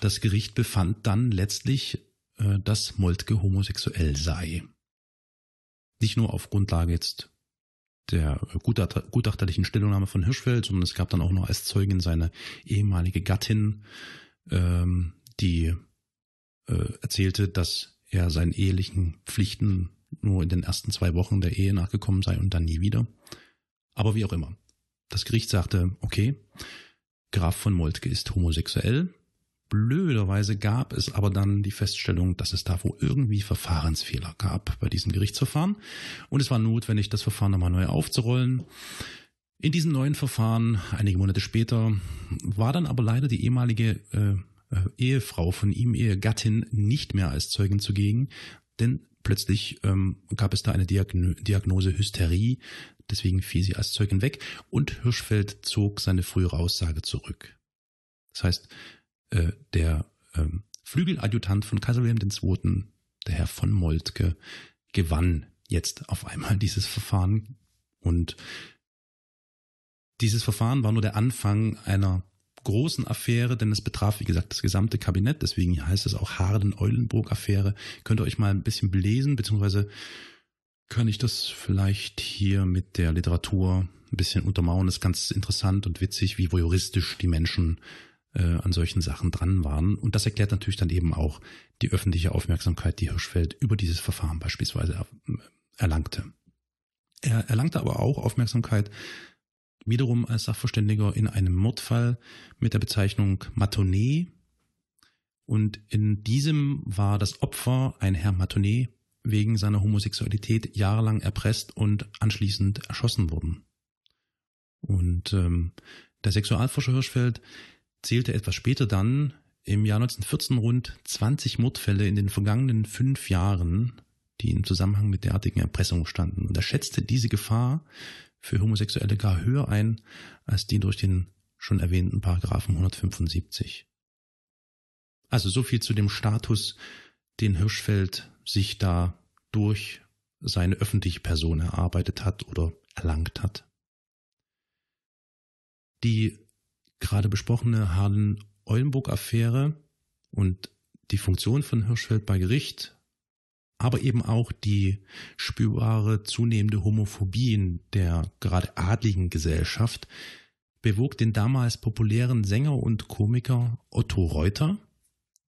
Speaker 1: Das Gericht befand dann letztlich, äh, dass Moltke homosexuell sei. Nicht nur auf Grundlage jetzt der gutachterlichen Stellungnahme von Hirschfeld, sondern es gab dann auch noch als Zeugin seine ehemalige Gattin, ähm, die äh, erzählte, dass er seinen ehelichen Pflichten nur in den ersten zwei Wochen der Ehe nachgekommen sei und dann nie wieder. Aber wie auch immer. Das Gericht sagte, okay, Graf von Moltke ist homosexuell. Blöderweise gab es aber dann die Feststellung, dass es da wohl irgendwie Verfahrensfehler gab bei diesem Gerichtsverfahren. Und es war notwendig, das Verfahren nochmal neu aufzurollen. In diesem neuen Verfahren, einige Monate später, war dann aber leider die ehemalige äh, Ehefrau von ihm, Ehegattin, nicht mehr als Zeugin zugegen, denn plötzlich ähm, gab es da eine Diagn Diagnose Hysterie, deswegen fiel sie als Zeugin weg und Hirschfeld zog seine frühere Aussage zurück. Das heißt, äh, der ähm, Flügeladjutant von Kaiser Wilhelm II., der Herr von Moltke, gewann jetzt auf einmal dieses Verfahren und dieses Verfahren war nur der Anfang einer großen Affäre, denn es betraf, wie gesagt, das gesamte Kabinett, deswegen heißt es auch Harden-Eulenburg-Affäre. Könnt ihr euch mal ein bisschen belesen, beziehungsweise kann ich das vielleicht hier mit der Literatur ein bisschen untermauern. Das ist ganz interessant und witzig, wie voyeuristisch die Menschen äh, an solchen Sachen dran waren. Und das erklärt natürlich dann eben auch die öffentliche Aufmerksamkeit, die Hirschfeld über dieses Verfahren beispielsweise er, erlangte. Er erlangte aber auch Aufmerksamkeit wiederum als Sachverständiger in einem Mordfall mit der Bezeichnung Matonet. Und in diesem war das Opfer ein Herr Matonet wegen seiner Homosexualität jahrelang erpresst und anschließend erschossen worden. Und ähm, der Sexualforscher Hirschfeld zählte etwas später dann im Jahr 1914 rund 20 Mordfälle in den vergangenen fünf Jahren, die im Zusammenhang mit derartigen Erpressungen standen. Und er schätzte diese Gefahr für Homosexuelle gar höher ein als die durch den schon erwähnten Paragraphen 175. Also so viel zu dem Status, den Hirschfeld sich da durch seine öffentliche Person erarbeitet hat oder erlangt hat. Die gerade besprochene Harden-Eulenburg-Affäre und die Funktion von Hirschfeld bei Gericht aber eben auch die spürbare zunehmende Homophobie in der gerade adligen Gesellschaft bewog den damals populären Sänger und Komiker Otto Reuter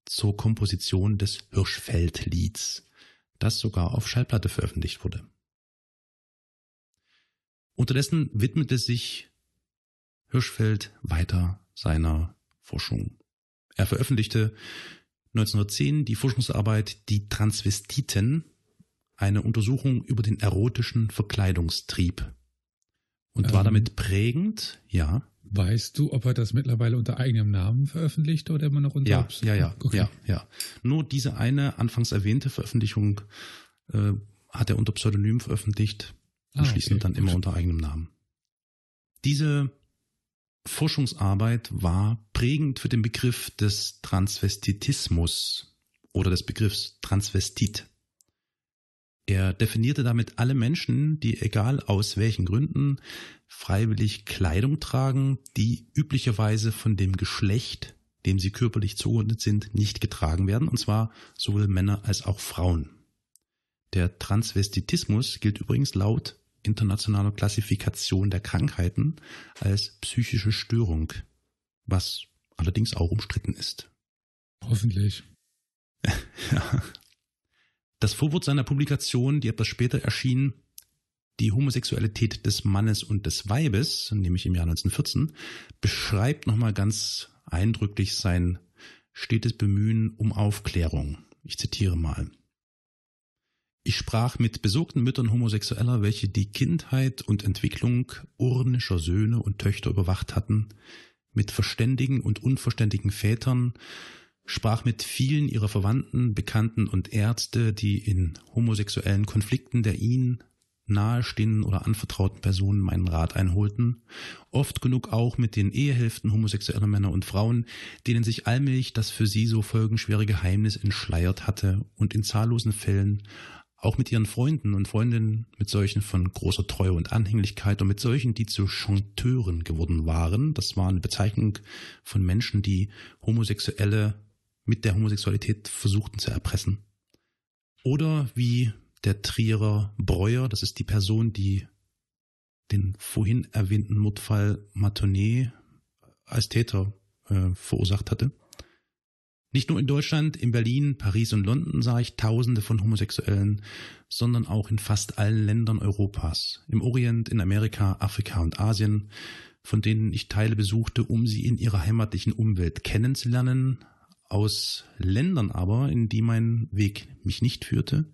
Speaker 1: zur Komposition des Hirschfeld-Lieds, das sogar auf Schallplatte veröffentlicht wurde. Unterdessen widmete sich Hirschfeld weiter seiner Forschung. Er veröffentlichte 1910 die Forschungsarbeit Die Transvestiten, eine Untersuchung über den erotischen Verkleidungstrieb. Und ähm, war damit prägend, ja.
Speaker 2: Weißt du, ob er das mittlerweile unter eigenem Namen veröffentlicht oder immer noch unter
Speaker 1: Ja, ja, ja, okay. ja, ja. Nur diese eine anfangs erwähnte Veröffentlichung äh, hat er unter Pseudonym veröffentlicht, anschließend ah, okay. dann immer unter eigenem Namen. Diese Forschungsarbeit war prägend für den Begriff des Transvestitismus oder des Begriffs Transvestit. Er definierte damit alle Menschen, die egal aus welchen Gründen freiwillig Kleidung tragen, die üblicherweise von dem Geschlecht, dem sie körperlich zugeordnet sind, nicht getragen werden, und zwar sowohl Männer als auch Frauen. Der Transvestitismus gilt übrigens laut internationaler Klassifikation der Krankheiten als psychische Störung, was allerdings auch umstritten ist.
Speaker 2: Hoffentlich.
Speaker 1: ja. Das Vorwort seiner Publikation, die etwas später erschien, die Homosexualität des Mannes und des Weibes, nämlich im Jahr 1914, beschreibt nochmal ganz eindrücklich sein stetes Bemühen um Aufklärung. Ich zitiere mal. Ich sprach mit besorgten Müttern Homosexueller, welche die Kindheit und Entwicklung urnischer Söhne und Töchter überwacht hatten, mit verständigen und unverständigen Vätern, sprach mit vielen ihrer Verwandten, Bekannten und Ärzte, die in homosexuellen Konflikten der ihnen nahestehenden oder anvertrauten Personen meinen Rat einholten, oft genug auch mit den Ehehälften homosexueller Männer und Frauen, denen sich allmählich das für sie so folgenschwere Geheimnis entschleiert hatte und in zahllosen Fällen auch mit ihren Freunden und Freundinnen, mit solchen von großer Treue und Anhänglichkeit und mit solchen, die zu Chanteuren geworden waren. Das war eine Bezeichnung von Menschen, die Homosexuelle mit der Homosexualität versuchten zu erpressen. Oder wie der Trierer Breuer, das ist die Person, die den vorhin erwähnten Mordfall Matonet als Täter äh, verursacht hatte. Nicht nur in Deutschland, in Berlin, Paris und London sah ich Tausende von Homosexuellen, sondern auch in fast allen Ländern Europas, im Orient, in Amerika, Afrika und Asien, von denen ich Teile besuchte, um sie in ihrer heimatlichen Umwelt kennenzulernen, aus Ländern aber, in die mein Weg mich nicht führte,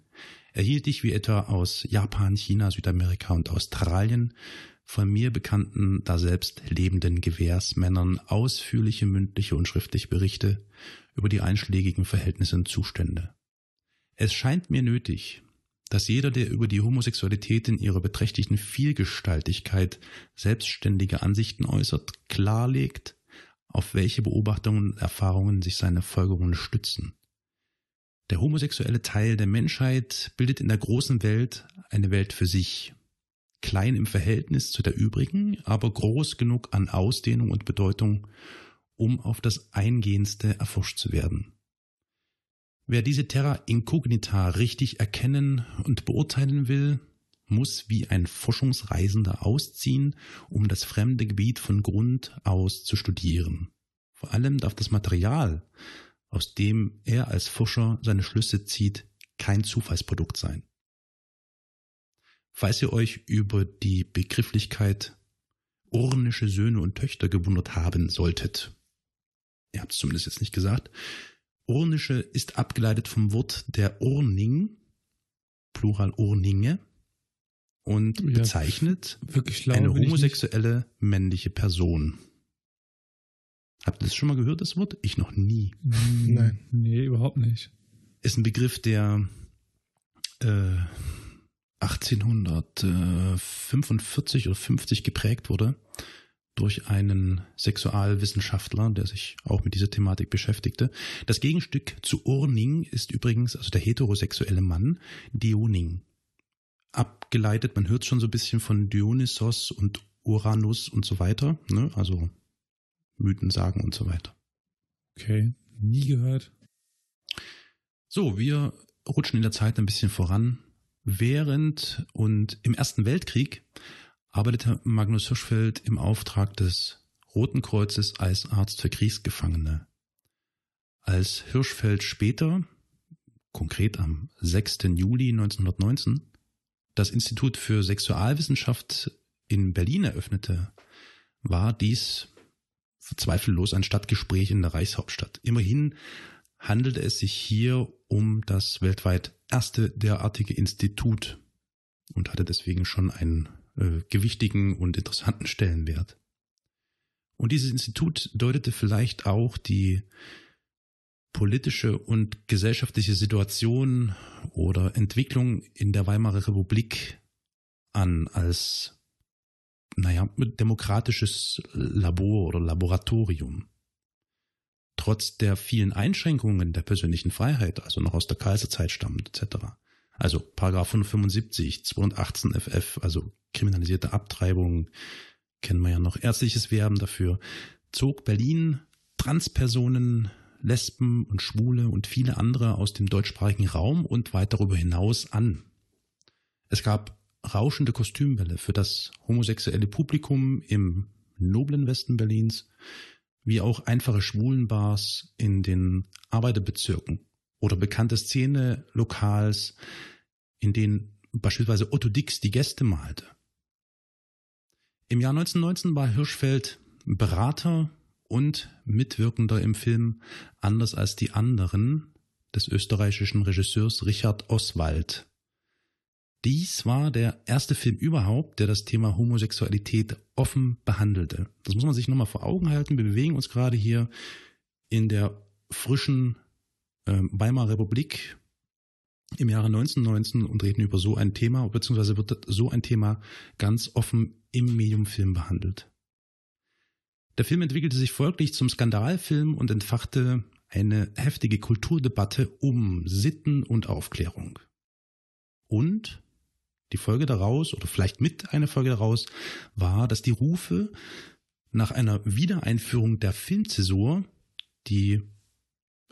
Speaker 1: erhielt ich wie etwa aus Japan, China, Südamerika und Australien von mir bekannten, da selbst lebenden Gewährsmännern ausführliche mündliche und schriftliche Berichte über die einschlägigen Verhältnisse und Zustände. Es scheint mir nötig, dass jeder, der über die Homosexualität in ihrer beträchtlichen Vielgestaltigkeit selbstständige Ansichten äußert, klarlegt, auf welche Beobachtungen und Erfahrungen sich seine Folgerungen stützen. Der homosexuelle Teil der Menschheit bildet in der großen Welt eine Welt für sich, klein im Verhältnis zu der übrigen, aber groß genug an Ausdehnung und Bedeutung, um auf das Eingehendste erforscht zu werden. Wer diese Terra Incognita richtig erkennen und beurteilen will, muss wie ein Forschungsreisender ausziehen, um das fremde Gebiet von Grund aus zu studieren. Vor allem darf das Material, aus dem er als Forscher seine Schlüsse zieht, kein Zufallsprodukt sein. Falls ihr euch über die Begrifflichkeit urnische Söhne und Töchter gewundert haben solltet, ihr habt es zumindest jetzt nicht gesagt, urnische ist abgeleitet vom Wort der Urning, Plural Urninge, und ja, bezeichnet
Speaker 2: schlau,
Speaker 1: eine homosexuelle männliche Person. Habt ihr das schon mal gehört, das Wort? Ich noch nie.
Speaker 2: Nein. Nee, überhaupt nicht.
Speaker 1: Ist ein Begriff, der äh, 1845 oder 50 geprägt wurde durch einen Sexualwissenschaftler, der sich auch mit dieser Thematik beschäftigte. Das Gegenstück zu Urning ist übrigens, also der heterosexuelle Mann, Dioning. Abgeleitet, man hört schon so ein bisschen von Dionysos und Uranus und so weiter, ne? also Mythen, Sagen und so weiter.
Speaker 2: Okay, nie gehört.
Speaker 1: So, wir rutschen in der Zeit ein bisschen voran. Während und im Ersten Weltkrieg arbeitete Magnus Hirschfeld im Auftrag des Roten Kreuzes als Arzt für Kriegsgefangene. Als Hirschfeld später, konkret am 6. Juli 1919, das Institut für Sexualwissenschaft in Berlin eröffnete, war dies zweifellos ein Stadtgespräch in der Reichshauptstadt. Immerhin handelte es sich hier um das weltweit erste derartige Institut und hatte deswegen schon einen äh, gewichtigen und interessanten Stellenwert. Und dieses Institut deutete vielleicht auch die politische und gesellschaftliche Situation oder Entwicklung in der Weimarer Republik an als, naja, demokratisches Labor oder Laboratorium. Trotz der vielen Einschränkungen der persönlichen Freiheit, also noch aus der Kaiserzeit stammend etc. Also Paragraph 175, 218 FF, also kriminalisierte Abtreibung, kennen wir ja noch. Ärztliches Werben dafür, zog Berlin Transpersonen, Lesben und Schwule und viele andere aus dem deutschsprachigen Raum und weit darüber hinaus an. Es gab rauschende Kostümbälle für das homosexuelle Publikum im noblen Westen Berlins, wie auch einfache Schwulenbars in den Arbeiterbezirken oder bekannte Szene Lokals, in denen beispielsweise Otto Dix die Gäste malte. Im Jahr 1919 war Hirschfeld Berater und Mitwirkender im Film Anders als die anderen des österreichischen Regisseurs Richard Oswald. Dies war der erste Film überhaupt, der das Thema Homosexualität offen behandelte. Das muss man sich nochmal vor Augen halten. Wir bewegen uns gerade hier in der frischen Weimarer Republik im Jahre 1919 und reden über so ein Thema, beziehungsweise wird so ein Thema ganz offen im Mediumfilm behandelt. Der Film entwickelte sich folglich zum Skandalfilm und entfachte eine heftige Kulturdebatte um Sitten und Aufklärung. Und die Folge daraus, oder vielleicht mit einer Folge daraus, war, dass die Rufe nach einer Wiedereinführung der Filmzäsur, die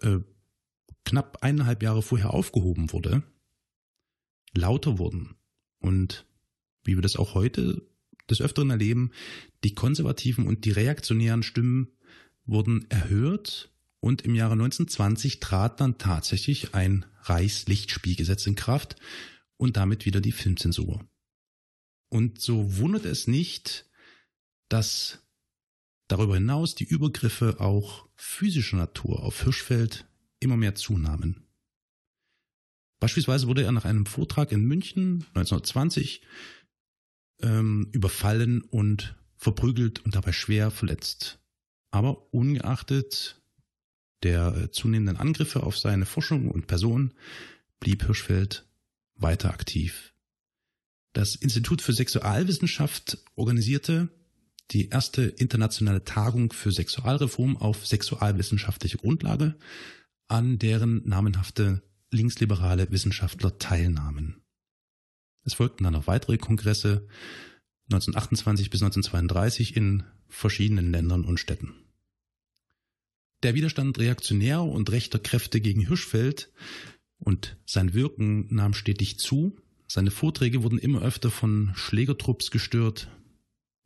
Speaker 1: äh, knapp eineinhalb Jahre vorher aufgehoben wurde, lauter wurden. Und wie wir das auch heute des Öfteren erleben, die konservativen und die reaktionären Stimmen wurden erhört und im Jahre 1920 trat dann tatsächlich ein Reichslichtspielgesetz in Kraft und damit wieder die Filmzensur. Und so wundert es nicht, dass darüber hinaus die Übergriffe auch physischer Natur auf Hirschfeld immer mehr zunahmen. Beispielsweise wurde er nach einem Vortrag in München 1920 ähm, überfallen und verprügelt und dabei schwer verletzt. Aber ungeachtet der äh, zunehmenden Angriffe auf seine Forschung und Person blieb Hirschfeld weiter aktiv. Das Institut für Sexualwissenschaft organisierte die erste internationale Tagung für Sexualreform auf sexualwissenschaftlicher Grundlage an deren namenhafte linksliberale Wissenschaftler teilnahmen. Es folgten dann noch weitere Kongresse 1928 bis 1932 in verschiedenen Ländern und Städten. Der Widerstand reaktionärer und rechter Kräfte gegen Hirschfeld und sein Wirken nahm stetig zu. Seine Vorträge wurden immer öfter von Schlägertrupps gestört.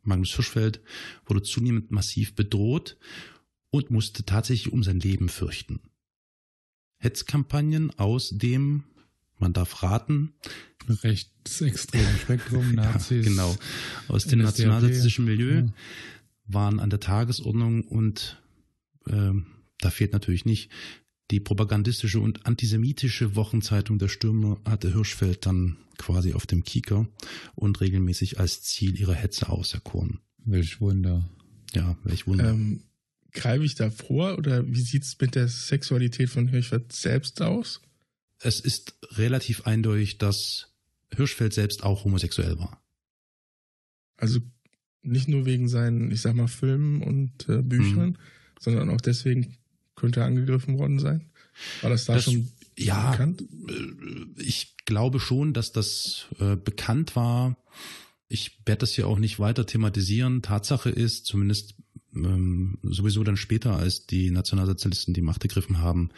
Speaker 1: Magnus Hirschfeld wurde zunehmend massiv bedroht und musste tatsächlich um sein Leben fürchten. Hetzkampagnen aus dem, man darf raten,
Speaker 2: rechtsextremen Spektrum, Nazis.
Speaker 1: Ja, genau, aus dem nationalsozialistischen Milieu ja. waren an der Tagesordnung und äh, da fehlt natürlich nicht die propagandistische und antisemitische Wochenzeitung Der Stürmer hatte Hirschfeld dann quasi auf dem Kieker und regelmäßig als Ziel ihrer Hetze auserkoren.
Speaker 2: Welch Wunder.
Speaker 1: Ja, welch Wunder. Ähm,
Speaker 3: greife ich da vor oder wie sieht es mit der Sexualität von Hirschfeld selbst aus?
Speaker 1: Es ist relativ eindeutig, dass Hirschfeld selbst auch homosexuell war.
Speaker 3: Also nicht nur wegen seinen, ich sag mal, Filmen und äh, Büchern, mhm. sondern auch deswegen könnte er angegriffen worden sein. War das da das, schon
Speaker 1: ja, bekannt? Äh, ich glaube schon, dass das äh, bekannt war. Ich werde das hier auch nicht weiter thematisieren. Tatsache ist, zumindest ähm, sowieso dann später, als die Nationalsozialisten die Macht ergriffen haben,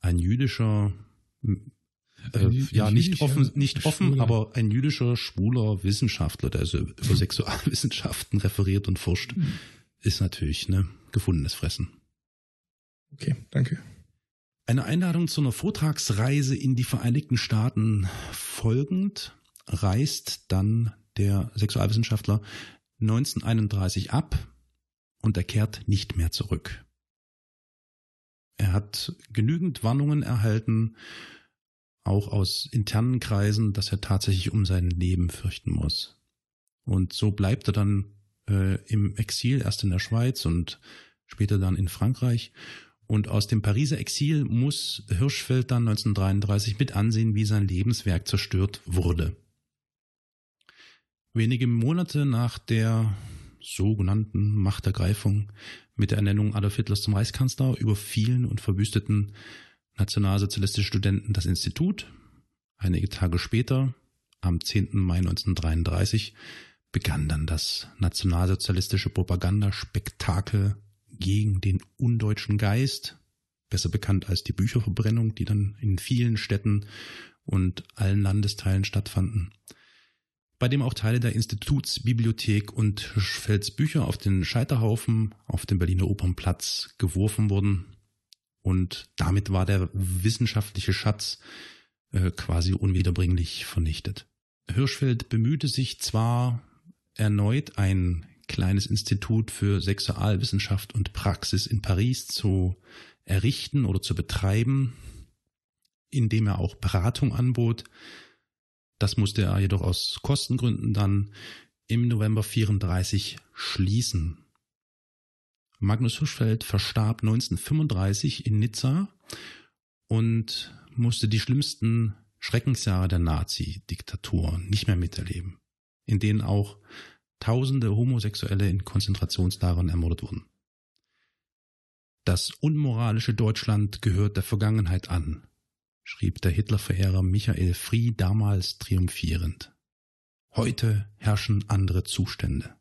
Speaker 1: ein jüdischer äh, ja, nicht offen, nicht offen, aber ein jüdischer schwuler Wissenschaftler, der also über Sexualwissenschaften referiert und forscht, mhm. ist natürlich ne gefundenes Fressen.
Speaker 3: Okay, danke.
Speaker 1: Eine Einladung zu einer Vortragsreise in die Vereinigten Staaten folgend reist dann der Sexualwissenschaftler 1931 ab und er kehrt nicht mehr zurück. Er hat genügend Warnungen erhalten, auch aus internen Kreisen, dass er tatsächlich um sein Leben fürchten muss. Und so bleibt er dann äh, im Exil, erst in der Schweiz und später dann in Frankreich. Und aus dem Pariser Exil muss Hirschfeld dann 1933 mit ansehen, wie sein Lebenswerk zerstört wurde. Wenige Monate nach der sogenannten Machtergreifung mit der Ernennung Adolf Hitlers zum Reichskanzler überfielen und verwüsteten nationalsozialistische Studenten das Institut. Einige Tage später, am 10. Mai 1933, begann dann das nationalsozialistische Propagandaspektakel gegen den undeutschen Geist, besser bekannt als die Bücherverbrennung, die dann in vielen Städten und allen Landesteilen stattfanden bei dem auch Teile der Institutsbibliothek und Hirschfelds Bücher auf den Scheiterhaufen auf dem Berliner Opernplatz geworfen wurden Und damit war der wissenschaftliche Schatz äh, quasi unwiederbringlich vernichtet. Hirschfeld bemühte sich zwar erneut ein kleines Institut für Sexualwissenschaft und Praxis in Paris zu errichten oder zu betreiben, indem er auch Beratung anbot. Das musste er jedoch aus Kostengründen dann im November 34 schließen. Magnus Hirschfeld verstarb 1935 in Nizza und musste die schlimmsten Schreckensjahre der Nazi-Diktatur nicht mehr miterleben, in denen auch Tausende Homosexuelle in Konzentrationslagern ermordet wurden. Das unmoralische Deutschland gehört der Vergangenheit an, schrieb der Hitlerverehrer Michael Frie damals triumphierend. Heute herrschen andere Zustände.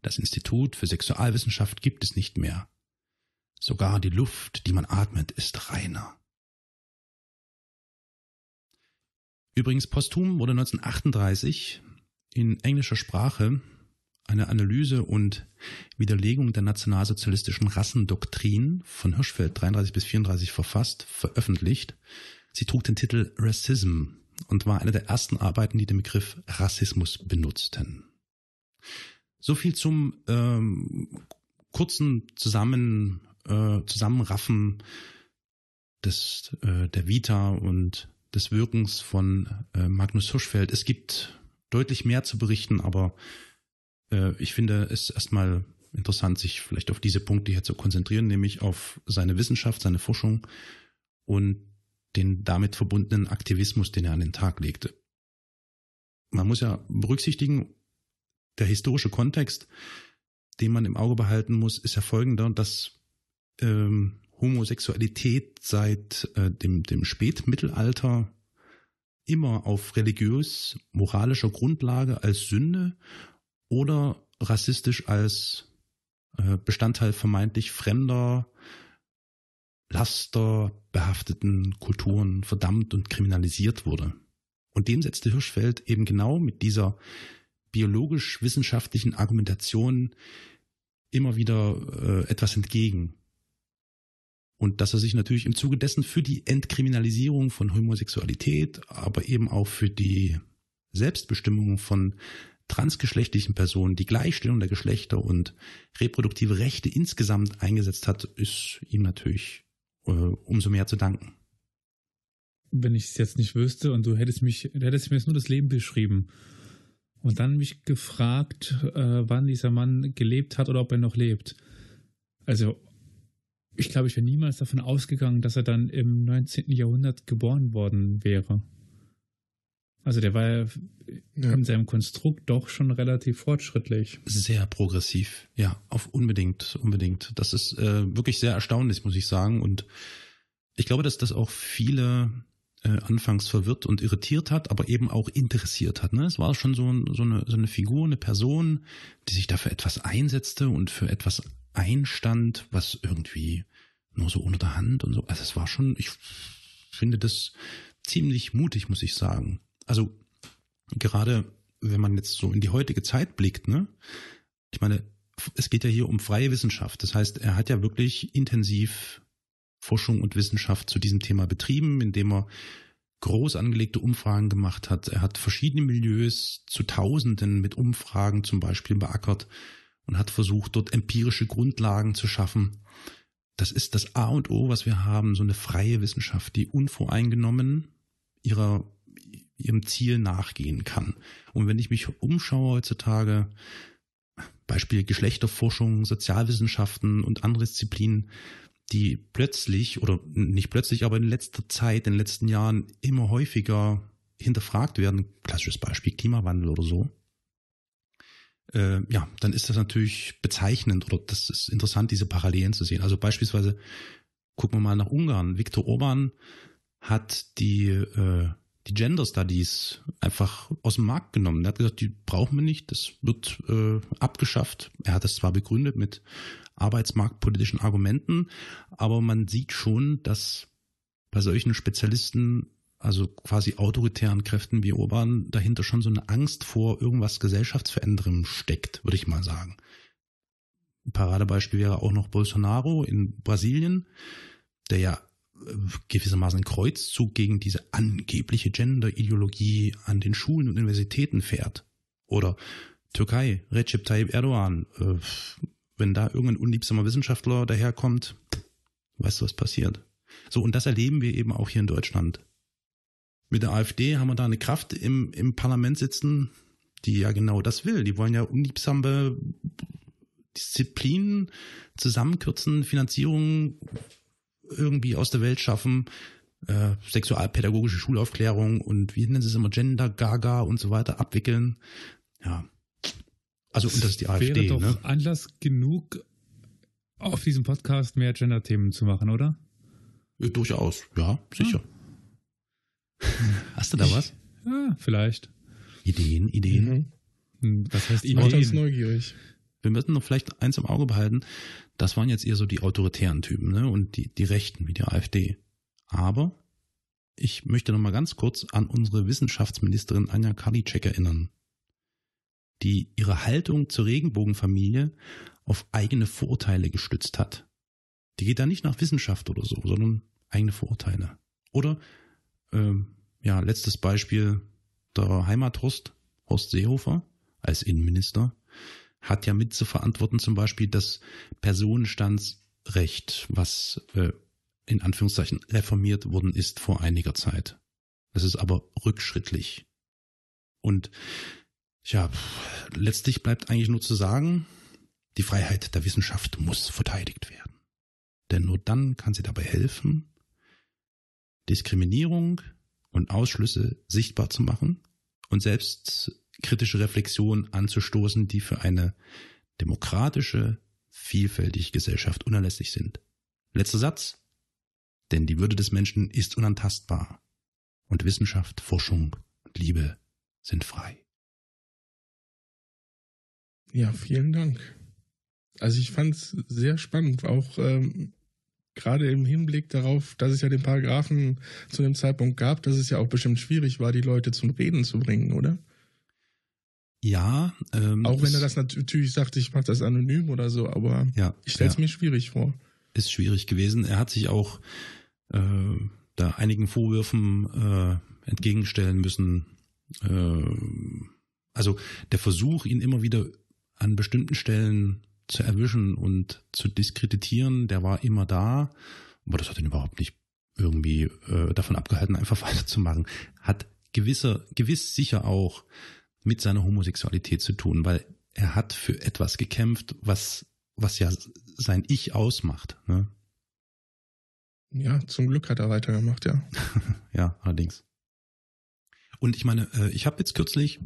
Speaker 1: Das Institut für Sexualwissenschaft gibt es nicht mehr. Sogar die Luft, die man atmet, ist reiner. Übrigens, posthum wurde 1938 in englischer Sprache eine Analyse und Widerlegung der nationalsozialistischen Rassendoktrin von Hirschfeld 33 bis 34 verfasst, veröffentlicht. Sie trug den Titel Racism und war eine der ersten Arbeiten, die den Begriff Rassismus benutzten. So viel zum ähm, kurzen Zusammen, äh, Zusammenraffen des, äh, der Vita und des Wirkens von äh, Magnus Hirschfeld. Es gibt deutlich mehr zu berichten, aber äh, ich finde es erstmal interessant, sich vielleicht auf diese Punkte hier zu konzentrieren, nämlich auf seine Wissenschaft, seine Forschung und den damit verbundenen Aktivismus, den er an den Tag legte. Man muss ja berücksichtigen, der historische Kontext, den man im Auge behalten muss, ist ja folgender, dass ähm, Homosexualität seit äh, dem, dem Spätmittelalter immer auf religiös-moralischer Grundlage als Sünde oder rassistisch als äh, Bestandteil vermeintlich fremder, Laster behafteten Kulturen verdammt und kriminalisiert wurde. Und dem setzte Hirschfeld eben genau mit dieser biologisch-wissenschaftlichen Argumentation immer wieder äh, etwas entgegen. Und dass er sich natürlich im Zuge dessen für die Entkriminalisierung von Homosexualität, aber eben auch für die Selbstbestimmung von transgeschlechtlichen Personen, die Gleichstellung der Geschlechter und reproduktive Rechte insgesamt eingesetzt hat, ist ihm natürlich äh, umso mehr zu danken.
Speaker 2: Wenn ich es jetzt nicht wüsste und du hättest mich, hättest mir jetzt nur das Leben beschrieben und dann mich gefragt, äh, wann dieser Mann gelebt hat oder ob er noch lebt. Also, ich glaube, ich wäre niemals davon ausgegangen, dass er dann im 19. Jahrhundert geboren worden wäre. Also der war ja, ja. in seinem Konstrukt doch schon relativ fortschrittlich.
Speaker 1: Sehr progressiv, ja, auf unbedingt, unbedingt. Das ist äh, wirklich sehr erstaunlich, muss ich sagen. Und ich glaube, dass das auch viele äh, anfangs verwirrt und irritiert hat, aber eben auch interessiert hat. Ne? Es war schon so, so, eine, so eine Figur, eine Person, die sich dafür etwas einsetzte und für etwas einstand, was irgendwie nur so unter der Hand und so. Also es war schon, ich finde das ziemlich mutig, muss ich sagen. Also gerade wenn man jetzt so in die heutige Zeit blickt, ne? Ich meine, es geht ja hier um freie Wissenschaft. Das heißt, er hat ja wirklich intensiv Forschung und Wissenschaft zu diesem Thema betrieben, indem er groß angelegte Umfragen gemacht hat. Er hat verschiedene Milieus zu Tausenden mit Umfragen zum Beispiel beackert und hat versucht, dort empirische Grundlagen zu schaffen. Das ist das A und O, was wir haben, so eine freie Wissenschaft, die unvoreingenommen ihrer, ihrem Ziel nachgehen kann. Und wenn ich mich umschaue heutzutage, Beispiel Geschlechterforschung, Sozialwissenschaften und andere Disziplinen, die plötzlich oder nicht plötzlich, aber in letzter Zeit, in den letzten Jahren immer häufiger hinterfragt werden, klassisches Beispiel Klimawandel oder so, äh, ja, dann ist das natürlich bezeichnend oder das ist interessant, diese Parallelen zu sehen. Also beispielsweise gucken wir mal nach Ungarn. Viktor Orban hat die, äh, die Gender Studies einfach aus dem Markt genommen. Er hat gesagt, die brauchen wir nicht, das wird äh, abgeschafft. Er hat das zwar begründet mit arbeitsmarktpolitischen Argumenten, aber man sieht schon, dass bei solchen Spezialisten, also quasi autoritären Kräften wie Orban, dahinter schon so eine Angst vor irgendwas gesellschaftsveränderndem steckt, würde ich mal sagen. Ein Paradebeispiel wäre auch noch Bolsonaro in Brasilien, der ja gewissermaßen ein Kreuzzug gegen diese angebliche Gender-Ideologie an den Schulen und Universitäten fährt. Oder Türkei, Recep Tayyip Erdogan, äh, wenn da irgendein unliebsamer Wissenschaftler daherkommt, weißt du, was passiert. So, und das erleben wir eben auch hier in Deutschland. Mit der AfD haben wir da eine Kraft im, im Parlament sitzen, die ja genau das will. Die wollen ja unliebsame Disziplinen zusammenkürzen, Finanzierung irgendwie aus der Welt schaffen, äh, sexualpädagogische Schulaufklärung und wie nennen sie es immer, Gender, Gaga und so weiter abwickeln. Ja. Also, und das ist die AfD.
Speaker 2: Wäre doch
Speaker 1: ne?
Speaker 2: Anlass genug, auf diesem Podcast mehr Gender-Themen zu machen, oder?
Speaker 1: Ja, durchaus, ja, sicher. Hast du da was?
Speaker 2: Ja, vielleicht.
Speaker 1: Ideen, Ideen.
Speaker 3: Mhm.
Speaker 2: Hm, Was heißt
Speaker 3: Ich mache uns
Speaker 2: Ideen?
Speaker 3: neugierig.
Speaker 1: Wir müssen noch vielleicht eins im Auge behalten. Das waren jetzt eher so die autoritären Typen, ne? Und die, die Rechten wie die AfD. Aber ich möchte noch mal ganz kurz an unsere Wissenschaftsministerin Anja Karliczek erinnern, die ihre Haltung zur Regenbogenfamilie auf eigene Vorurteile gestützt hat. Die geht da nicht nach Wissenschaft oder so, sondern eigene Vorurteile. Oder, ähm, ja, letztes Beispiel, der Heimathorst, Horst Seehofer, als Innenminister, hat ja mit zu verantworten zum Beispiel das Personenstandsrecht, was äh, in Anführungszeichen reformiert worden ist vor einiger Zeit. Das ist aber rückschrittlich. Und ja, letztlich bleibt eigentlich nur zu sagen, die Freiheit der Wissenschaft muss verteidigt werden. Denn nur dann kann sie dabei helfen, Diskriminierung und Ausschlüsse sichtbar zu machen und selbst kritische Reflexion anzustoßen, die für eine demokratische, vielfältige Gesellschaft unerlässlich sind. Letzter Satz. Denn die Würde des Menschen ist unantastbar. Und Wissenschaft, Forschung und Liebe sind frei.
Speaker 3: Ja, vielen Dank. Also ich fand es sehr spannend, auch ähm, gerade im Hinblick darauf, dass es ja den Paragraphen zu dem Zeitpunkt gab, dass es ja auch bestimmt schwierig war, die Leute zum Reden zu bringen, oder?
Speaker 1: Ja, ähm,
Speaker 3: Auch wenn er das natürlich sagt, ich mache das anonym oder so, aber
Speaker 1: ja,
Speaker 3: ich stelle es
Speaker 1: ja,
Speaker 3: mir schwierig vor.
Speaker 1: ist schwierig gewesen. Er hat sich auch äh, da einigen Vorwürfen äh, entgegenstellen müssen. Äh, also der Versuch, ihn immer wieder an bestimmten Stellen zu erwischen und zu diskreditieren, der war immer da. Aber das hat ihn überhaupt nicht irgendwie äh, davon abgehalten, einfach weiterzumachen. Hat gewisser, gewiss sicher auch mit seiner Homosexualität zu tun, weil er hat für etwas gekämpft, was, was ja sein Ich ausmacht. Ne?
Speaker 3: Ja, zum Glück hat er weitergemacht, ja.
Speaker 1: Ja, allerdings. Und ich meine, äh, ich habe jetzt kürzlich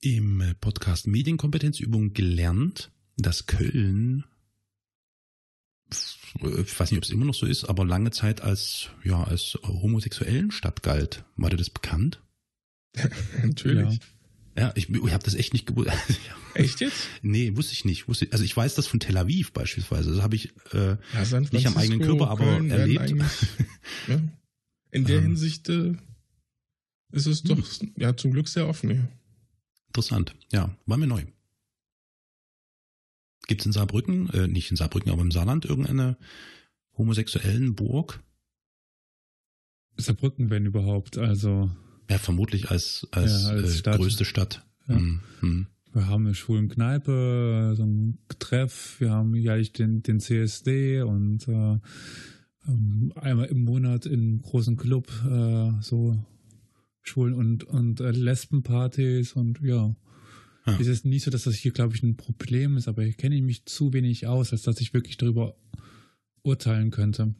Speaker 1: im Podcast Medienkompetenzübung gelernt, dass Köln, ich weiß nicht, ob es immer noch so ist, aber lange Zeit als ja als homosexuellen Stadt galt. War dir das bekannt?
Speaker 3: Natürlich.
Speaker 1: Ja, ich, ich habe das echt nicht gewusst.
Speaker 3: Echt jetzt?
Speaker 1: nee, wusste ich nicht. Wusste, also ich weiß das von Tel Aviv beispielsweise. Das habe ich äh,
Speaker 3: Ja,
Speaker 1: Nicht am eigenen Körper, aber
Speaker 3: Köln
Speaker 1: erlebt.
Speaker 3: eigentlich, ne? In der
Speaker 1: Ähm.
Speaker 3: Hinsicht äh, ist es doch ja zum Glück sehr offen hier.
Speaker 1: Interessant. Ja, war mir neu. Gibt es in Saarbrücken, äh, nicht in Saarbrücken, aber im Saarland irgendeine homosexuellen Burg?
Speaker 2: Saarbrücken, wenn überhaupt. Also,
Speaker 1: Ja, vermutlich als, als,
Speaker 2: Ja, als
Speaker 1: äh,
Speaker 2: Stadt.
Speaker 1: größte Stadt.
Speaker 2: Ja.
Speaker 1: Hm, hm.
Speaker 2: wir haben eine schwulen Kneipe, so ein Treff, wir haben jährlich den, den CSD und äh, ähm, einmal im Monat im großen Club äh, so Schwulen- und, und äh, Lesbenpartys und ja.
Speaker 1: Ja.
Speaker 2: Es ist nicht so, dass das hier, glaube ich, ein Problem ist, aber hier kenne ich mich zu wenig aus, als dass ich wirklich darüber urteilen könnte.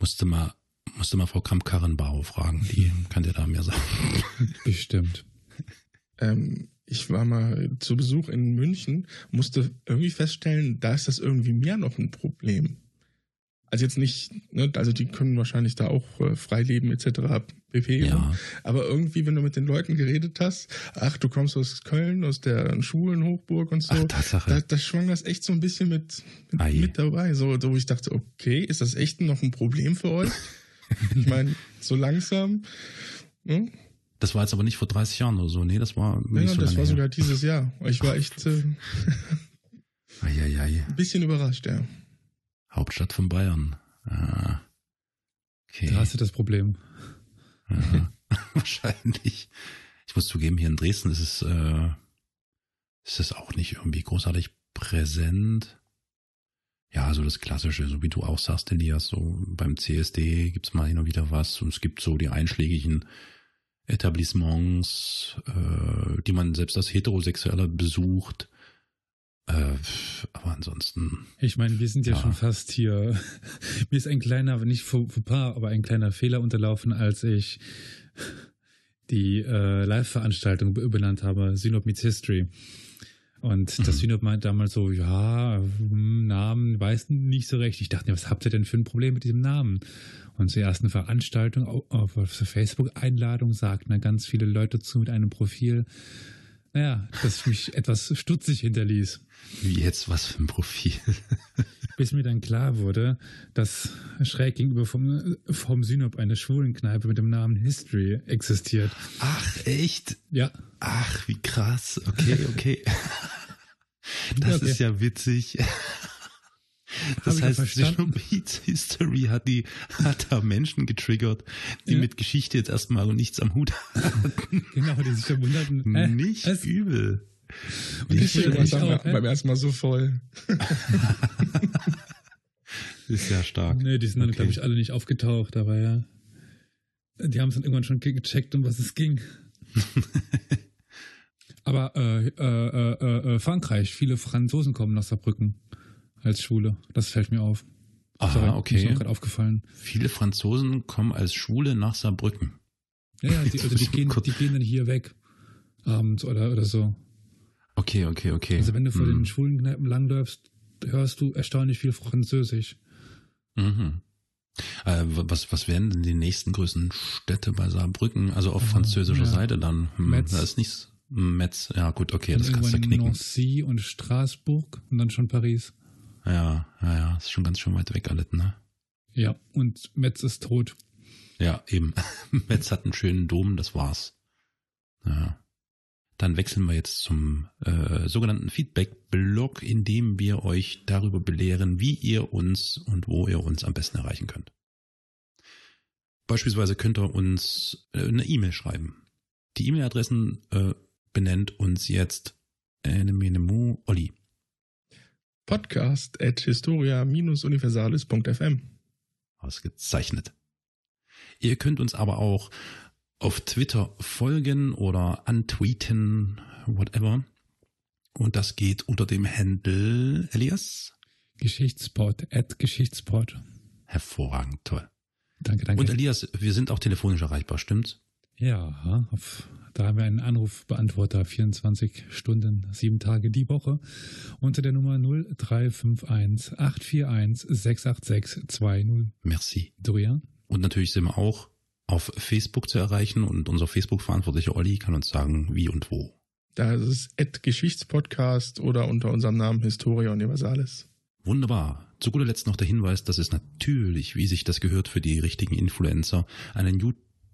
Speaker 1: Musste mal, musste mal Frau Kramp-Karrenbauer fragen, die kann dir da mehr sagen.
Speaker 2: Bestimmt.
Speaker 3: Ähm, ich war mal zu Besuch in München, musste irgendwie feststellen, da ist das irgendwie mehr noch ein Problem. Also jetzt nicht, ne, also die können wahrscheinlich da auch äh, frei leben etc. pp.
Speaker 1: Ja,
Speaker 3: Aber irgendwie, wenn du mit den Leuten geredet hast, ach, du kommst aus Köln, aus der Schulenhochburg und so,
Speaker 1: ach,
Speaker 3: da,
Speaker 1: Tatsache.
Speaker 3: da schwang das echt so ein bisschen mit, mit, mit dabei. So, wo ich dachte, okay, ist das echt noch ein Problem für euch? ich meine, so langsam. Ne?
Speaker 1: Das war jetzt aber nicht vor 30 Jahren oder so. Nee, das war nicht
Speaker 3: Ja,
Speaker 1: so
Speaker 3: das
Speaker 1: lange
Speaker 3: war
Speaker 1: her.
Speaker 3: sogar dieses Jahr. Ich war echt äh, ein bisschen überrascht, ja.
Speaker 1: Hauptstadt von Bayern. Ah, okay.
Speaker 2: Da hast du das Problem.
Speaker 1: Aha. Wahrscheinlich. Ich muss zugeben, hier in Dresden ist es, äh, ist es auch nicht irgendwie großartig präsent. Ja, so das Klassische, so wie du auch sagst, Elias, so beim CSD gibt's mal hin und wieder was und es gibt so die einschlägigen Etablissements, äh, die man selbst als Heterosexueller besucht. Äh, aber ansonsten.
Speaker 2: Ich meine, wir sind ja,
Speaker 1: Ja.
Speaker 2: schon fast hier. Mir ist ein kleiner, nicht Faux Fauxpas, aber ein kleiner Fehler unterlaufen, als ich die äh, Live-Veranstaltung be- benannt habe, Synop Meets History. Und das
Speaker 1: Mhm.
Speaker 2: Synop meint damals so, ja, hm, Namen, weiß nicht so recht. Ich dachte, was habt ihr denn für ein Problem mit diesem Namen? Und zur ersten Veranstaltung au- auf, auf Facebook-Einladung sagten dann ganz viele Leute zu mit einem Profil, naja, das mich etwas stutzig hinterließ
Speaker 1: Wie jetzt was für ein Profil.
Speaker 2: bis mir dann klar wurde, dass schräg gegenüber vom, vom Synop eine Schwulenkneipe mit dem Namen History existiert.
Speaker 1: Ach, echt?
Speaker 2: Ja,
Speaker 1: Ach, wie krass. Okay, okay. Das
Speaker 2: Okay.
Speaker 1: ist ja witzig.
Speaker 2: Hab
Speaker 1: Das
Speaker 2: ich ja
Speaker 1: heißt,
Speaker 2: verstanden.
Speaker 1: Beats History hat die, hat da Menschen getriggert, die
Speaker 2: Ja.
Speaker 1: mit Geschichte jetzt erstmal und nichts am Hut haben.
Speaker 2: genau, die sich da wunderten. Äh,
Speaker 1: Nicht
Speaker 2: es-
Speaker 1: übel.
Speaker 2: Und ich
Speaker 3: ich beim,
Speaker 2: auch, äh?
Speaker 3: beim ersten Mal so voll.
Speaker 1: Ist ja stark.
Speaker 2: Nee, die sind dann,
Speaker 1: Okay.
Speaker 2: glaube ich, alle nicht aufgetaucht, aber ja. Die haben es dann irgendwann schon ge- gecheckt, um was es ging. aber äh, äh, äh, äh, Frankreich, viele Franzosen kommen nach Saarbrücken als Schule. Das fällt mir auf.
Speaker 1: Aha,
Speaker 2: Sorry, Ist mir
Speaker 1: okay.
Speaker 2: gerade aufgefallen.
Speaker 1: Viele Franzosen kommen als Schwule nach Saarbrücken.
Speaker 2: Ja, ja, die, also die, gehen, die gehen dann hier weg. Abends oder, oder so.
Speaker 1: Okay, okay, okay.
Speaker 2: Also wenn du vor
Speaker 1: Hm.
Speaker 2: den schwulen Kneipen langläufst, hörst du erstaunlich viel Französisch.
Speaker 1: Mhm. Äh, was, was wären denn die nächsten größten Städte bei Saarbrücken? Also auf
Speaker 2: Ah,
Speaker 1: französischer
Speaker 2: ja.
Speaker 1: Seite dann. Hm,
Speaker 2: Metz.
Speaker 1: Da ist nichts. Metz, ja gut, okay,
Speaker 2: Und
Speaker 1: das kannst du knicken.
Speaker 2: Nancy und Straßburg und dann schon Paris.
Speaker 1: Ja, ja, ja, ist schon ganz schön weit weg alles, ne?
Speaker 2: Ja, und Metz ist tot.
Speaker 1: Ja, eben. Metz hat einen schönen Dom, das war's. Ja. Dann wechseln wir jetzt zum äh, sogenannten Feedback-Blog, in dem wir euch darüber belehren, wie ihr uns und wo ihr uns am besten erreichen könnt. Beispielsweise könnt ihr uns äh, eine E-Mail schreiben. Die E-Mail-Adressen äh, benennt uns jetzt Enemenemu Olli.
Speaker 3: Podcast at historia-universalis.fm.
Speaker 1: Ausgezeichnet. Ihr könnt uns aber auch auf Twitter folgen oder antweeten, whatever. Und das geht unter dem Handle Elias.
Speaker 2: Geschichtsport, at Geschichtsport.
Speaker 1: Hervorragend, toll.
Speaker 2: Danke, danke.
Speaker 1: Und Elias, wir sind auch telefonisch erreichbar, stimmt's?
Speaker 2: Ja, auf, da haben wir einen Anrufbeantworter 24 Stunden, sieben Tage die Woche unter der Nummer 0351 841 686 20.
Speaker 1: Merci.
Speaker 2: Dorian?
Speaker 1: Und natürlich sind wir auch auf Facebook zu erreichen und unser Facebook-Verantwortlicher Olli kann uns sagen, wie und wo.
Speaker 3: Da ist es at Geschichtspodcast oder unter unserem Namen Historia Universalis.
Speaker 1: Wunderbar. Zu guter Letzt noch der Hinweis, dass es natürlich, wie sich das gehört für die richtigen Influencer, einen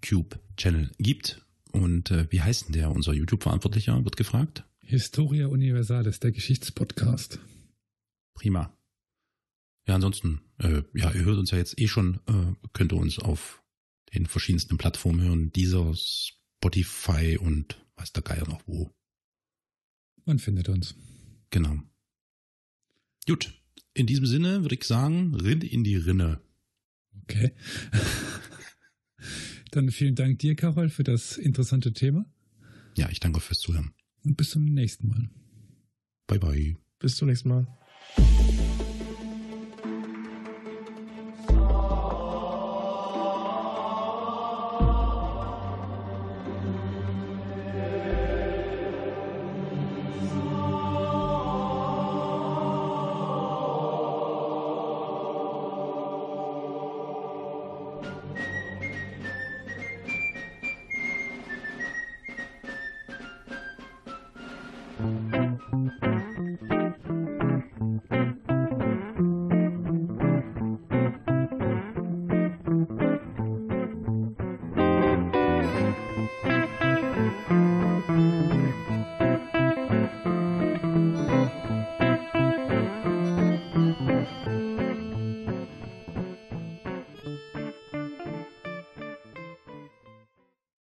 Speaker 1: YouTube-Channel gibt. Und äh, wie heißt denn der? Unser YouTube-Verantwortlicher wird gefragt.
Speaker 2: Historia Universalis, der Geschichtspodcast.
Speaker 1: Prima. Ja, ansonsten, äh, ja, ihr hört uns ja jetzt eh schon, äh, könnt ihr uns auf den verschiedensten Plattformen hören, dieser Spotify und weiß der Geier noch wo.
Speaker 2: Man findet uns.
Speaker 1: Genau. Gut, in diesem Sinne würde ich sagen, Rind in die Rinne.
Speaker 2: Okay. Dann vielen Dank dir, Carol, für das interessante Thema
Speaker 1: Ja, ich danke fürs Zuhören.
Speaker 2: und bis zum nächsten Mal.
Speaker 1: Bye bye.
Speaker 3: Bis zum nächsten Mal.